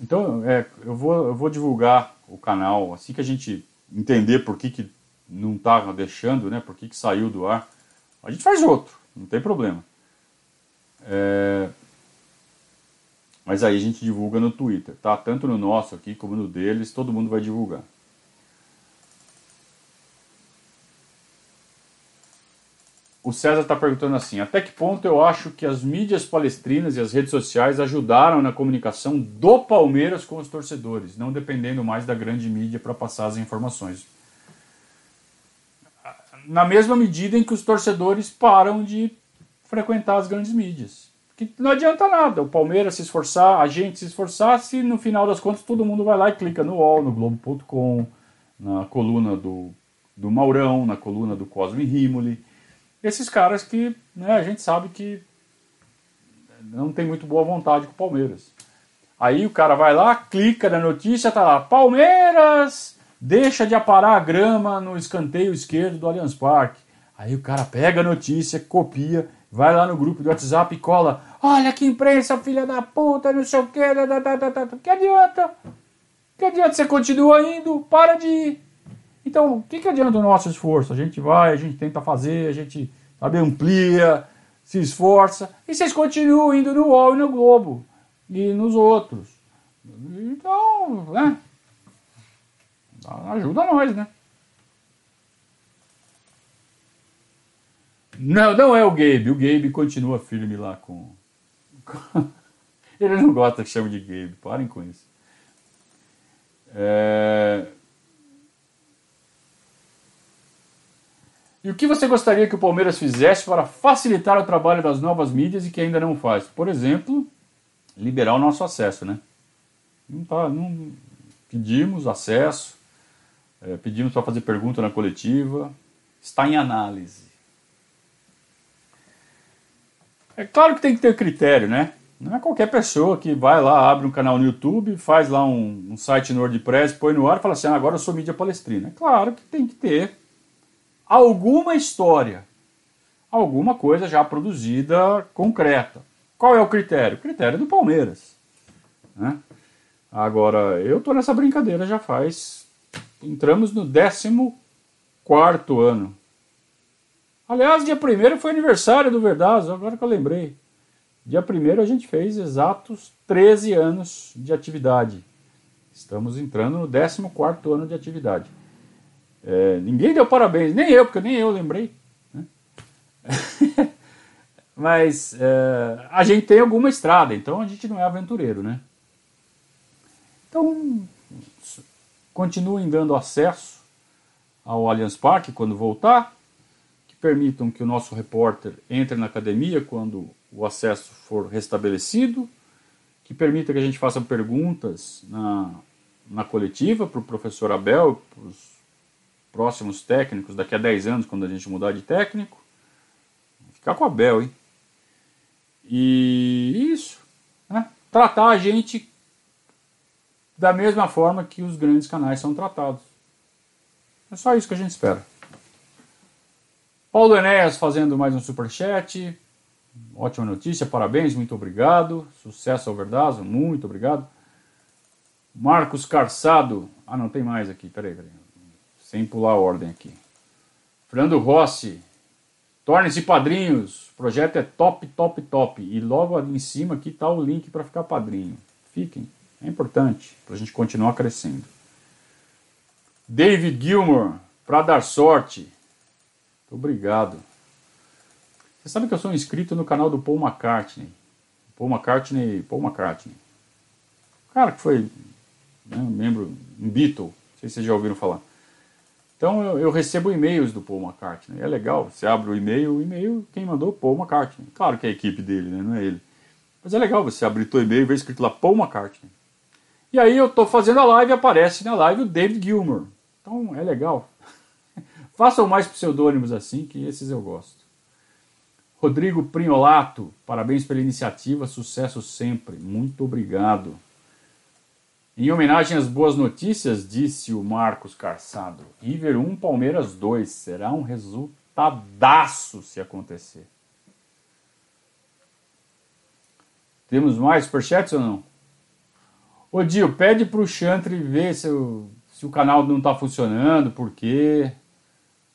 Então, é, eu, vou, eu vou divulgar o canal assim que a gente entender por que, que não tá deixando, né? Por que, que saiu do ar. A gente faz outro não tem problema. É... Mas aí a gente divulga no Twitter, tá? Tanto no nosso aqui como no deles, todo mundo vai divulgar. O César está perguntando assim: até que ponto eu acho que as mídias palestrinas e as redes sociais ajudaram na comunicação do Palmeiras com os torcedores, não dependendo mais da grande mídia para passar as informações? na mesma medida em que os torcedores param de frequentar as grandes mídias. Que não adianta nada o Palmeiras se esforçar, a gente se esforçar, se no final das contas todo mundo vai lá e clica no UOL, no Globo.com, na coluna do, do Maurão, na coluna do Cosme Rimoli. Esses caras que né, a gente sabe que não tem muito boa vontade com o Palmeiras. Aí o cara vai lá, clica na notícia, tá lá, Palmeiras deixa de aparar a grama no escanteio esquerdo do Allianz Parque. Aí o cara pega a notícia, copia, vai lá no grupo do WhatsApp e cola. Olha que imprensa, filha da puta, não sei o que. Que adianta? Que adianta você continua indo? Para de ir. Então, o que, que adianta o nosso esforço? A gente vai, a gente tenta fazer, a gente sabe, amplia, se esforça, e vocês continuam indo no UOL e no Globo, e nos outros. Então, né? Ajuda nós, né? Não, não é o Gabe. O Gabe continua firme lá com. Ele não gosta que chame de Gabe. Parem com isso. É... E o que você gostaria que o Palmeiras fizesse para facilitar o trabalho das novas mídias e que ainda não faz? Por exemplo, liberar o nosso acesso, né? Não tá, não pedimos acesso, é, pedimos para fazer pergunta na coletiva. Está em análise. É claro que tem que ter critério, né? Não é qualquer pessoa que vai lá, abre um canal no YouTube, faz lá um, um site no WordPress, põe no ar e fala assim: ah, agora eu sou mídia palestrina. É claro que tem que ter alguma história, alguma coisa já produzida concreta. Qual é o critério? O critério do Palmeiras. Né? Agora, eu tô nessa brincadeira já faz entramos no 14 ano. Aliás, dia 1 foi aniversário do Verdazo, agora que eu lembrei. Dia 1 a gente fez exatos 13 anos de atividade. Estamos entrando no 14 ano de atividade. É, ninguém deu parabéns, nem eu, porque nem eu lembrei. Né? Mas é, a gente tem alguma estrada, então a gente não é aventureiro, né? Então, continuem dando acesso ao Allianz Parque quando voltar, que permitam que o nosso repórter entre na academia quando o acesso for restabelecido, que permita que a gente faça perguntas na, na coletiva para o professor Abel, para os próximos técnicos, daqui a 10 anos, quando a gente mudar de técnico. Ficar com a Abel, hein? E isso. Né? Tratar a gente da mesma forma que os grandes canais são tratados. É só isso que a gente espera. Paulo Enéas fazendo mais um superchat. Ótima notícia, parabéns, muito obrigado. Sucesso ao Verdazo, muito obrigado. Marcos Carçado. Ah, não tem mais aqui, peraí, peraí. Sem pular a ordem aqui. Fernando Rossi. Tornem-se padrinhos. O projeto é top, top, top. E logo ali em cima aqui está o link para ficar padrinho. Fiquem. É importante para a gente continuar crescendo. David Gilmore, para dar sorte. Obrigado. Você sabe que eu sou inscrito no canal do Paul McCartney. Paul McCartney, Paul McCartney. O cara que foi né, membro, um Beatle, não sei se vocês já ouviram falar. Então eu, eu recebo e-mails do Paul McCartney. É legal, você abre o e-mail, o e-mail quem mandou Paul McCartney. Claro que é a equipe dele, né, não é ele. Mas é legal você abrir o e-mail e ver escrito lá Paul McCartney. E aí eu estou fazendo a live aparece na live o David Gilmour. Então é legal. Façam mais pseudônimos assim, que esses eu gosto. Rodrigo Prinholato, parabéns pela iniciativa, sucesso sempre. Muito obrigado. Em homenagem às boas notícias, disse o Marcos Carçado, River 1, Palmeiras 2. Será um resultadaço se acontecer. Temos mais superchats ou não? Ô Dio, pede pro Chantre ver se o, se o canal não está funcionando, por quê.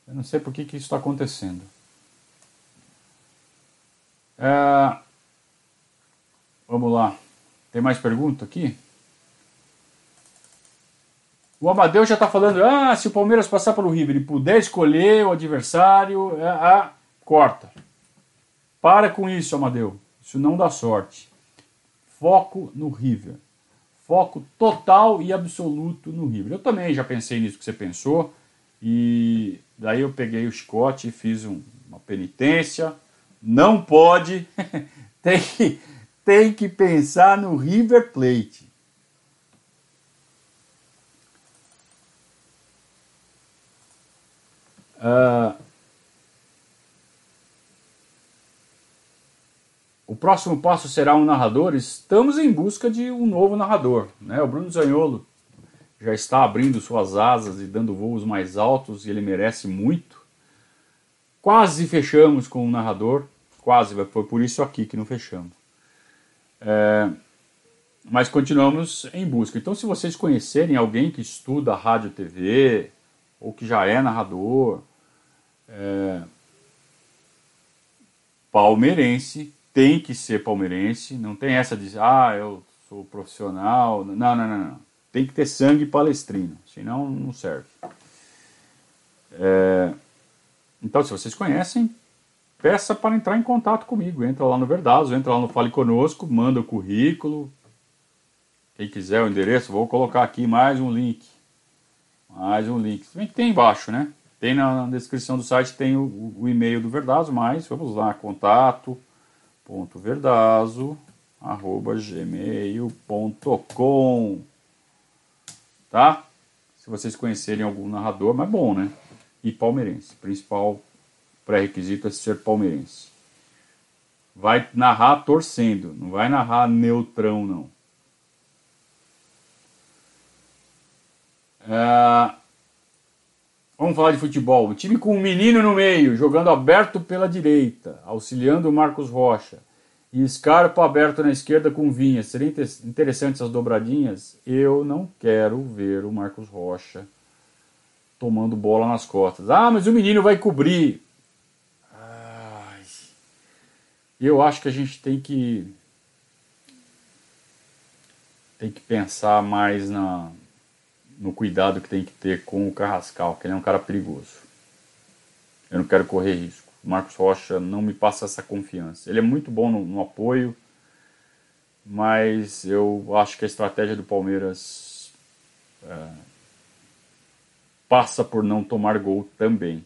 Eu não sei por que, que isso está acontecendo. É... Vamos lá. Tem mais pergunta aqui? O Amadeu já está falando, ah, se o Palmeiras passar pelo River e puder escolher o adversário, é, ah, corta. Para com isso, Amadeu. Isso não dá sorte. Foco no River. Foco total e absoluto no River. Eu também já pensei nisso que você pensou. E daí eu peguei o chicote e fiz um, uma penitência. Não pode. tem, que, tem que pensar no River Plate. Uh, O próximo passo será um narrador. Estamos em busca de um novo narrador. Né? O Bruno Zaniolo já está abrindo suas asas e dando voos mais altos e ele merece muito. Quase fechamos com um narrador. Quase, foi por isso aqui que não fechamos. É, mas continuamos em busca. Então, se vocês conhecerem alguém que estuda rádio TV ou que já é narrador, é, palmeirense, tem que ser palmeirense, não tem essa de, ah, eu sou profissional. Não, não, não, não. Tem que ter sangue palestrino, senão não serve. É... Então, se vocês conhecem, peça para entrar em contato comigo. Entra lá no Verdazo, entra lá no Fale Conosco, manda o currículo. Quem quiser o endereço, vou colocar aqui mais um link. Mais um link. Também tem embaixo, né? Tem na descrição do site, tem o, o e-mail do Verdazo, mas vamos lá, contato verdazo@gmail.com tá? Se vocês conhecerem algum narrador, mas bom, né? E palmeirense. Principal pré-requisito é ser palmeirense. Vai narrar torcendo, não vai narrar neutrão, não. É... Vamos falar de futebol. O time com um menino no meio, jogando aberto pela direita, auxiliando o Marcos Rocha. E Scarpa aberto na esquerda com Vinha. Seria interessante essas dobradinhas? Eu não quero ver o Marcos Rocha tomando bola nas costas. Ah, mas o menino vai cobrir. E eu acho que a gente tem que tem que pensar mais na, no cuidado que tem que ter com o Carrascal, que ele é um cara perigoso. Eu não quero correr risco. O Marcos Rocha não me passa essa confiança. Ele é muito bom no, no apoio, mas eu acho que a estratégia do Palmeiras é, passa por não tomar gol também.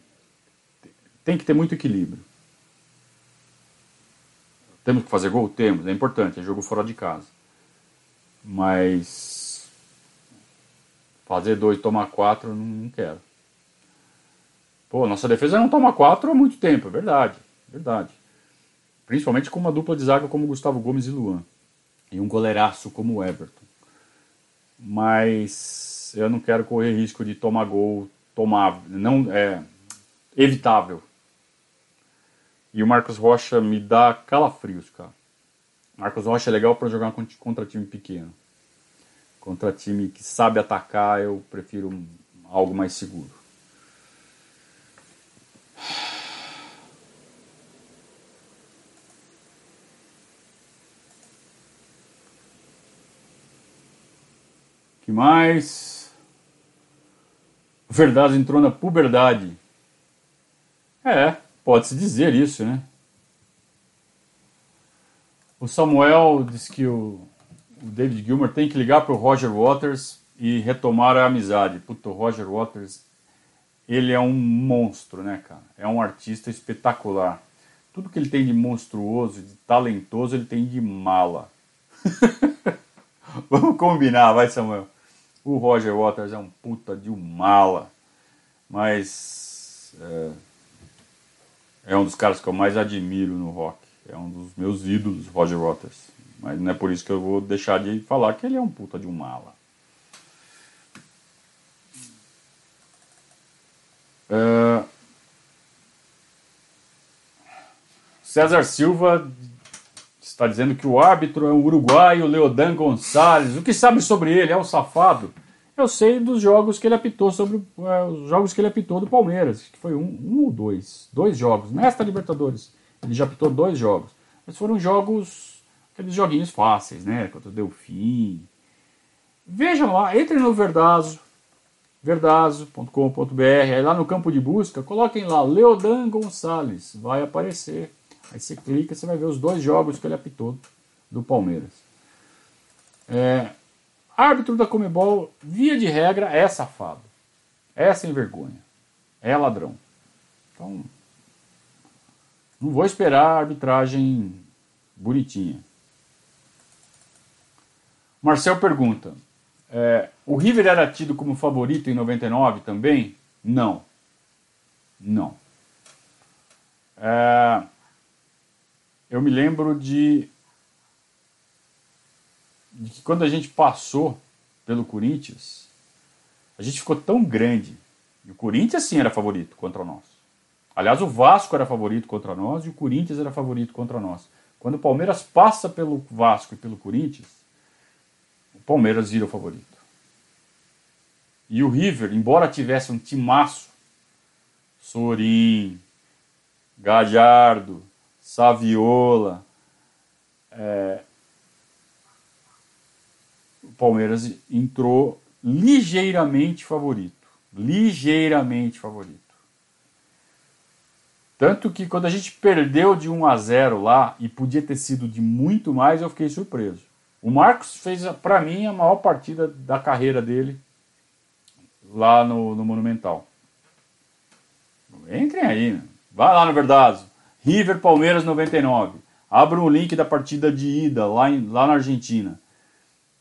Tem que ter muito equilíbrio. Temos que fazer gol? Temos, é importante, é jogo fora de casa. Mas fazer dois, tomar quatro, não, não quero. Pô, nossa defesa não toma quatro há muito tempo, é verdade, verdade. Principalmente com uma dupla de zaga como Gustavo Gomes e Luan. E um goleiraço como o Everton. Mas eu não quero correr risco de tomar gol tomável, não é evitável. E o Marcos Rocha me dá calafrios, cara. Marcos Rocha é legal para jogar contra time pequeno. Contra time que sabe atacar, eu prefiro algo mais seguro. que mais? Verdade entrou na puberdade. É, pode-se dizer isso, né? O Samuel diz que o, o David Gilmer tem que ligar para o Roger Waters e retomar a amizade. Puta, o Roger Waters, ele é um monstro, né, cara? É um artista espetacular. Tudo que ele tem de monstruoso, de talentoso, ele tem de mala. Vamos combinar, vai, Samuel. O Roger Waters é um puta de um mala, mas é, é um dos caras que eu mais admiro no rock. É um dos meus ídolos, Roger Waters. Mas não é por isso que eu vou deixar de falar que ele é um puta de um mala. Uh, César Silva está dizendo que o árbitro é o uruguaio Leodan Gonçalves. O que sabe sobre ele? É o safado? Eu sei dos jogos que ele apitou sobre é, os jogos que ele apitou do Palmeiras, que foi um, um ou dois, dois jogos nesta Libertadores. Ele já apitou dois jogos. Mas foram jogos, aqueles joguinhos fáceis, né? Contra o Delfim. Vejam lá, entrem no Verdazo, verdazo.com.br, aí lá no campo de busca, coloquem lá Leodan Gonçalves, vai aparecer. Aí você clica, você vai ver os dois jogos que ele apitou do Palmeiras. É, árbitro da Comebol, via de regra, é safado. É sem vergonha. É ladrão. Então, não vou esperar a arbitragem bonitinha. Marcel pergunta: é, o River era tido como favorito em 99 também? Não. Não. É, eu me lembro de, de que quando a gente passou pelo Corinthians, a gente ficou tão grande. E o Corinthians sim era favorito contra nós. Aliás, o Vasco era favorito contra nós e o Corinthians era favorito contra nós. Quando o Palmeiras passa pelo Vasco e pelo Corinthians, o Palmeiras vira o favorito. E o River, embora tivesse um timaço, Sorin, Gajardo, Saviola, é, o Palmeiras entrou ligeiramente favorito. Ligeiramente favorito. Tanto que quando a gente perdeu de 1 a 0 lá, e podia ter sido de muito mais, eu fiquei surpreso. O Marcos fez, para mim, a maior partida da carreira dele lá no, no Monumental. Entrem aí, né? vai lá no Verdazo. River Palmeiras 99. Abram o link da partida de ida lá, em, lá na Argentina.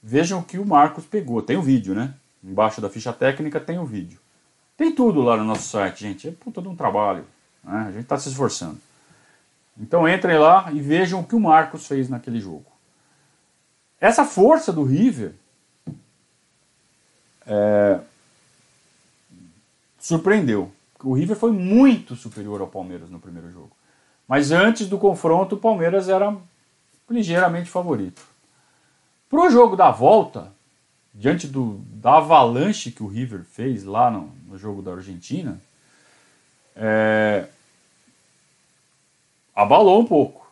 Vejam o que o Marcos pegou. Tem o vídeo, né? Embaixo da ficha técnica tem o vídeo. Tem tudo lá no nosso site, gente. É puta de um trabalho. Né? A gente está se esforçando. Então entrem lá e vejam o que o Marcos fez naquele jogo. Essa força do River é, surpreendeu. O River foi muito superior ao Palmeiras no primeiro jogo. Mas antes do confronto, o Palmeiras era ligeiramente favorito. Para o jogo da volta, diante do, da avalanche que o River fez lá no, no jogo da Argentina, é, abalou um pouco.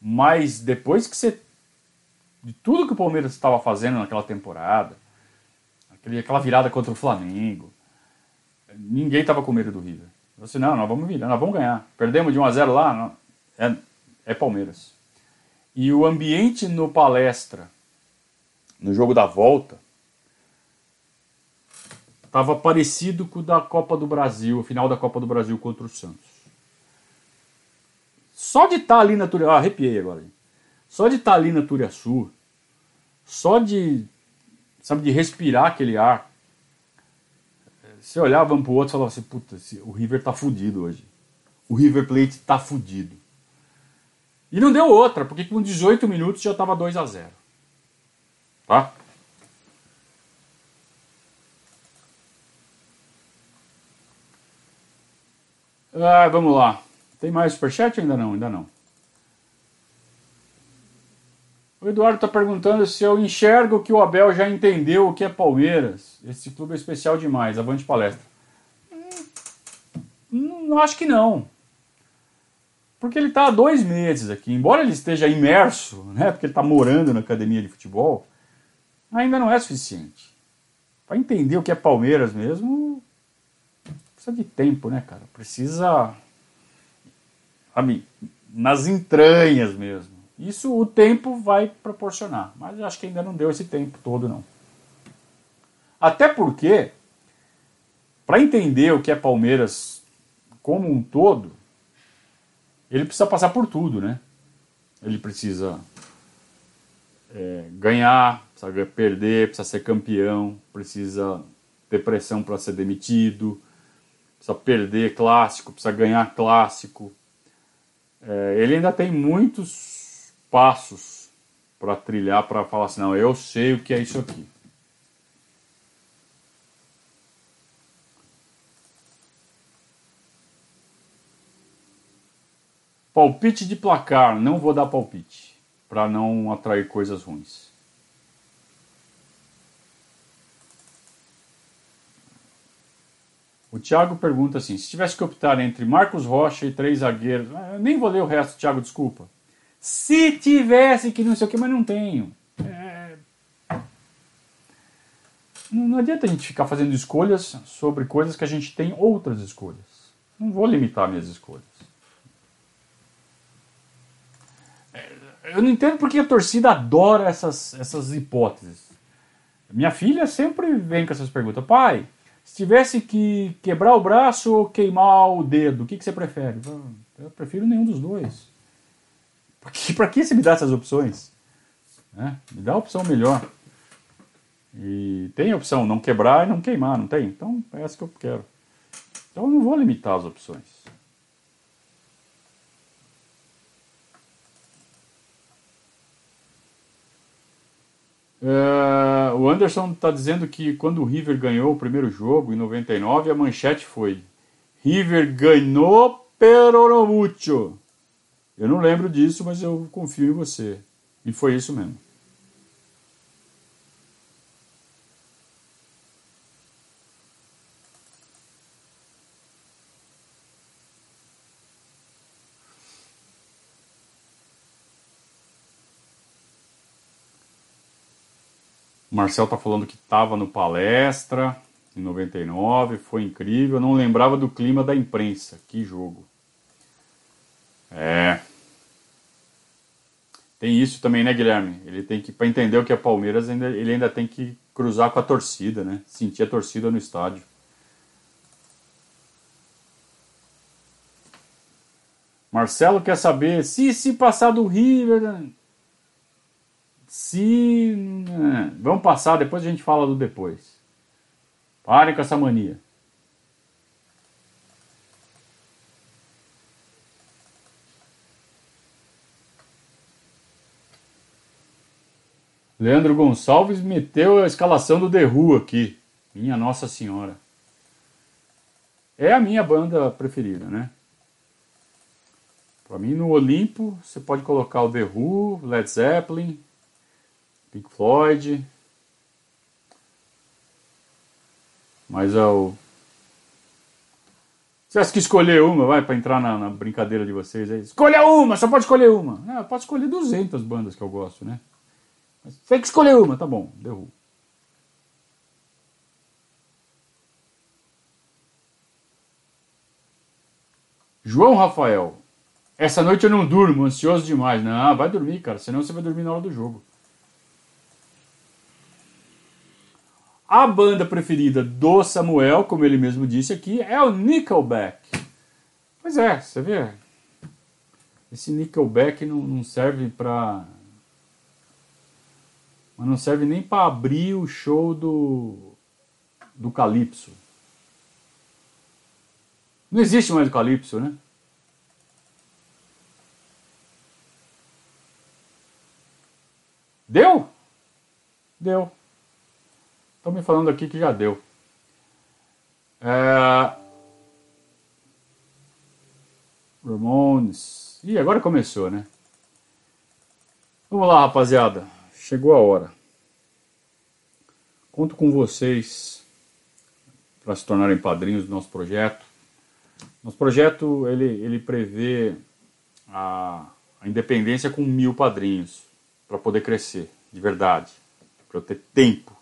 Mas depois que você. De tudo que o Palmeiras estava fazendo naquela temporada, aquele, aquela virada contra o Flamengo, ninguém estava com medo do River. Eu disse, não, nós vamos virar, nós vamos ganhar. Perdemos de 1 a 0 lá, não, é, é Palmeiras. E o ambiente no palestra, no jogo da volta, estava parecido com o da Copa do Brasil, o final da Copa do Brasil contra o Santos. Só de estar tá ali na Turiaçu, ah, arrepiei agora. Só de estar tá ali na Turiaçu, só de, sabe, de respirar aquele ar. Você olhava um pro outro e falava assim, puta, o River tá fudido hoje. O River Plate tá fudido. E não deu outra, porque com 18 minutos já estava 2 a 0 Tá? Ah, vamos lá. Tem mais superchat? Ainda não, ainda não. O Eduardo está perguntando se eu enxergo que o Abel já entendeu o que é Palmeiras. Esse clube é especial demais. Avante palestra. Hum, não acho que não. Porque ele está há dois meses aqui. Embora ele esteja imerso, né, porque ele está morando na academia de futebol, ainda não é suficiente. Para entender o que é Palmeiras mesmo, precisa de tempo, né, cara? Precisa, sabe, nas entranhas mesmo. Isso o tempo vai proporcionar, mas acho que ainda não deu esse tempo todo, não. Até porque, para entender o que é Palmeiras como um todo, ele precisa passar por tudo, né? Ele precisa é, ganhar, precisa perder, precisa ser campeão, precisa ter pressão para ser demitido, precisa perder clássico, precisa ganhar clássico. É, ele ainda tem muitos passos para trilhar para falar assim, não, eu sei o que é isso aqui. Palpite de placar, não vou dar palpite, para não atrair coisas ruins. O Thiago pergunta assim: se tivesse que optar entre Marcos Rocha e três zagueiros. Eu nem vou ler o resto, Thiago, desculpa. Se tivesse que não sei o que, mas não tenho. É... Não adianta a gente ficar fazendo escolhas sobre coisas que a gente tem outras escolhas. Não vou limitar minhas escolhas. É, eu não entendo porque a torcida adora essas, essas hipóteses. Minha filha sempre vem com essas perguntas. Pai, se tivesse que quebrar o braço ou queimar o dedo, o que, que você prefere? Eu prefiro nenhum dos dois. Para que você me dá essas opções? Né? Me dá a opção melhor. E tem a opção não quebrar e não queimar, não tem? Então é essa que eu quero. Então eu não vou limitar as opções. Uh, o Anderson está dizendo que quando o River ganhou o primeiro jogo, em 99, a manchete foi River ganhou pero no mucho. Eu não lembro disso, mas eu confio em você. E foi isso mesmo. O Marcel tá falando que estava no palestra em 99, foi incrível. Não lembrava do clima da imprensa. Que jogo. É. Tem isso também, né, Guilherme? Ele tem que, para entender o que é Palmeiras, ele ainda tem que cruzar com a torcida, né? Sentir a torcida no estádio. Marcelo quer saber se se passar do River. Né? Se. Né, vamos passar, depois a gente fala do depois. Parem com essa mania. Leandro Gonçalves meteu a escalação do The Who aqui. Minha Nossa Senhora. É a minha banda preferida, né? Para mim, no Olimpo, você pode colocar o The Who, Led Zeppelin, Pink Floyd. Mas é o. tivesse que escolher uma, vai, para entrar na, na, brincadeira de vocês aí. Escolha uma, só pode escolher uma. Não, pode escolher 200 bandas que eu gosto, né? Mas tem que escolher uma, tá bom, derrubo. João Rafael, essa noite eu não durmo, ansioso demais. Não, vai dormir, cara, senão você vai dormir na hora do jogo. A banda preferida do Samuel, como ele mesmo disse aqui, é o Nickelback. Pois é, você vê. Esse Nickelback não, não serve pra. Mas não serve nem para abrir o show do. do Calypso. Não existe mais o Calypso, né? Deu? Deu. Estão me falando aqui que já deu. É... Ramones. Ih, agora começou, né? Vamos lá, rapaziada. Chegou a hora. Conto com vocês para se tornarem padrinhos do nosso projeto. Nosso projeto ele, ele prevê a, a independência com mil padrinhos para poder crescer, de verdade, para eu ter tempo.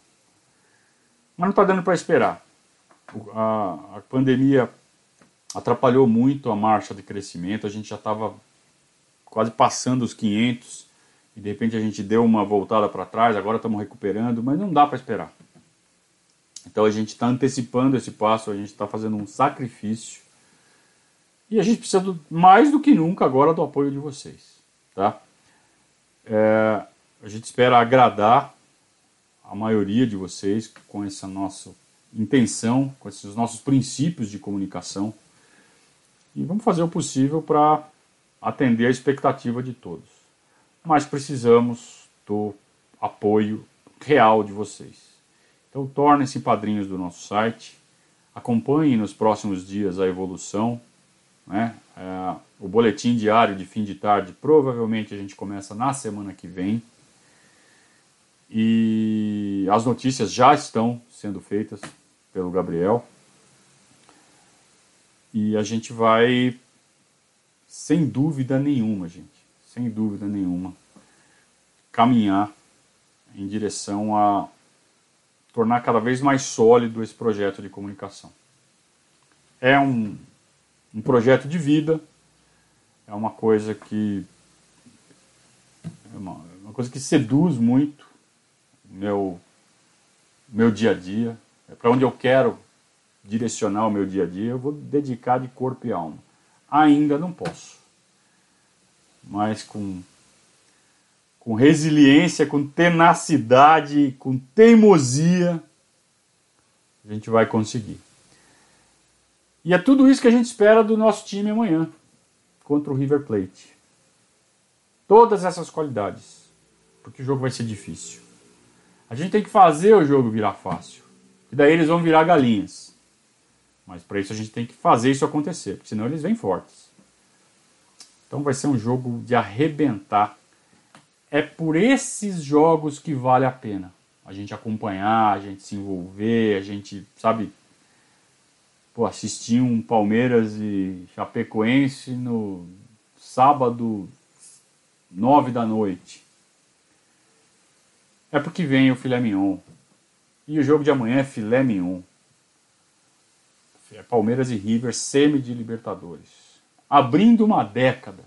Mas não está dando para esperar. A, a pandemia atrapalhou muito a marcha de crescimento, a gente já estava quase passando os 500 e de repente a gente deu uma voltada para trás, agora estamos recuperando, mas não dá para esperar. Então a gente está antecipando esse passo, a gente está fazendo um sacrifício e a gente precisa do, mais do que nunca agora do apoio de vocês, tá? É, a gente espera agradar a maioria de vocês com essa nossa intenção, com esses nossos princípios de comunicação. E vamos fazer o possível para atender a expectativa de todos. Mas precisamos do apoio real de vocês. Então tornem-se padrinhos do nosso site, acompanhem nos próximos dias a evolução. Né? É, o boletim diário de fim de tarde provavelmente a gente começa na semana que vem. E as notícias já estão sendo feitas pelo Gabriel. E a gente vai, sem dúvida nenhuma, gente, sem dúvida nenhuma, caminhar em direção a tornar cada vez mais sólido esse projeto de comunicação. É um, um projeto de vida, é uma coisa que é uma, uma coisa que seduz muito meu meu dia a dia, é para onde eu quero direcionar o meu dia a dia, eu vou dedicar de corpo e alma. Ainda não posso, mas com com resiliência, com tenacidade, com teimosia, a gente vai conseguir. E é tudo isso que a gente espera do nosso time amanhã contra o River Plate. Todas essas qualidades, porque o jogo vai ser difícil. A gente tem que fazer o jogo virar fácil. E daí eles vão virar galinhas. Mas para isso a gente tem que fazer isso acontecer, porque senão eles vêm fortes. Então vai ser um jogo de arrebentar. É por esses jogos que vale a pena a gente acompanhar, a gente se envolver, a gente, sabe, pô, assistir um Palmeiras e Chapecoense no sábado, nove da noite. É porque vem o filé mignon. E o jogo de amanhã é filé mignon. É Palmeiras e River, semi de Libertadores. Abrindo uma década.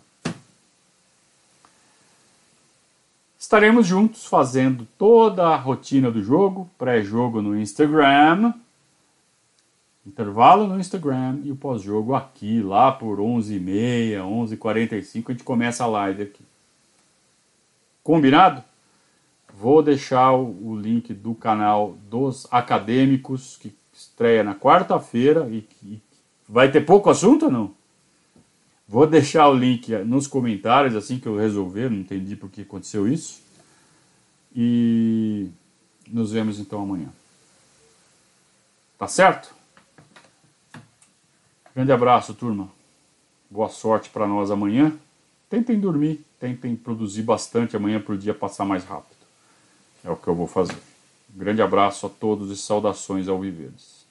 Estaremos juntos fazendo toda a rotina do jogo, pré-jogo no Instagram, intervalo no Instagram e o pós-jogo aqui, lá por 11h30, 11h45, a gente começa a live aqui. Combinado? Vou deixar o link do canal dos acadêmicos, que estreia na quarta-feira e, e vai ter pouco assunto ou não? Vou deixar o link nos comentários assim que eu resolver, não entendi por que aconteceu isso. E nos vemos então amanhã. Tá certo? Grande abraço, turma. Boa sorte para nós amanhã. Tentem dormir, tentem produzir bastante amanhã para o dia passar mais rápido. É o que eu vou fazer. Grande abraço a todos e saudações ao Viveres.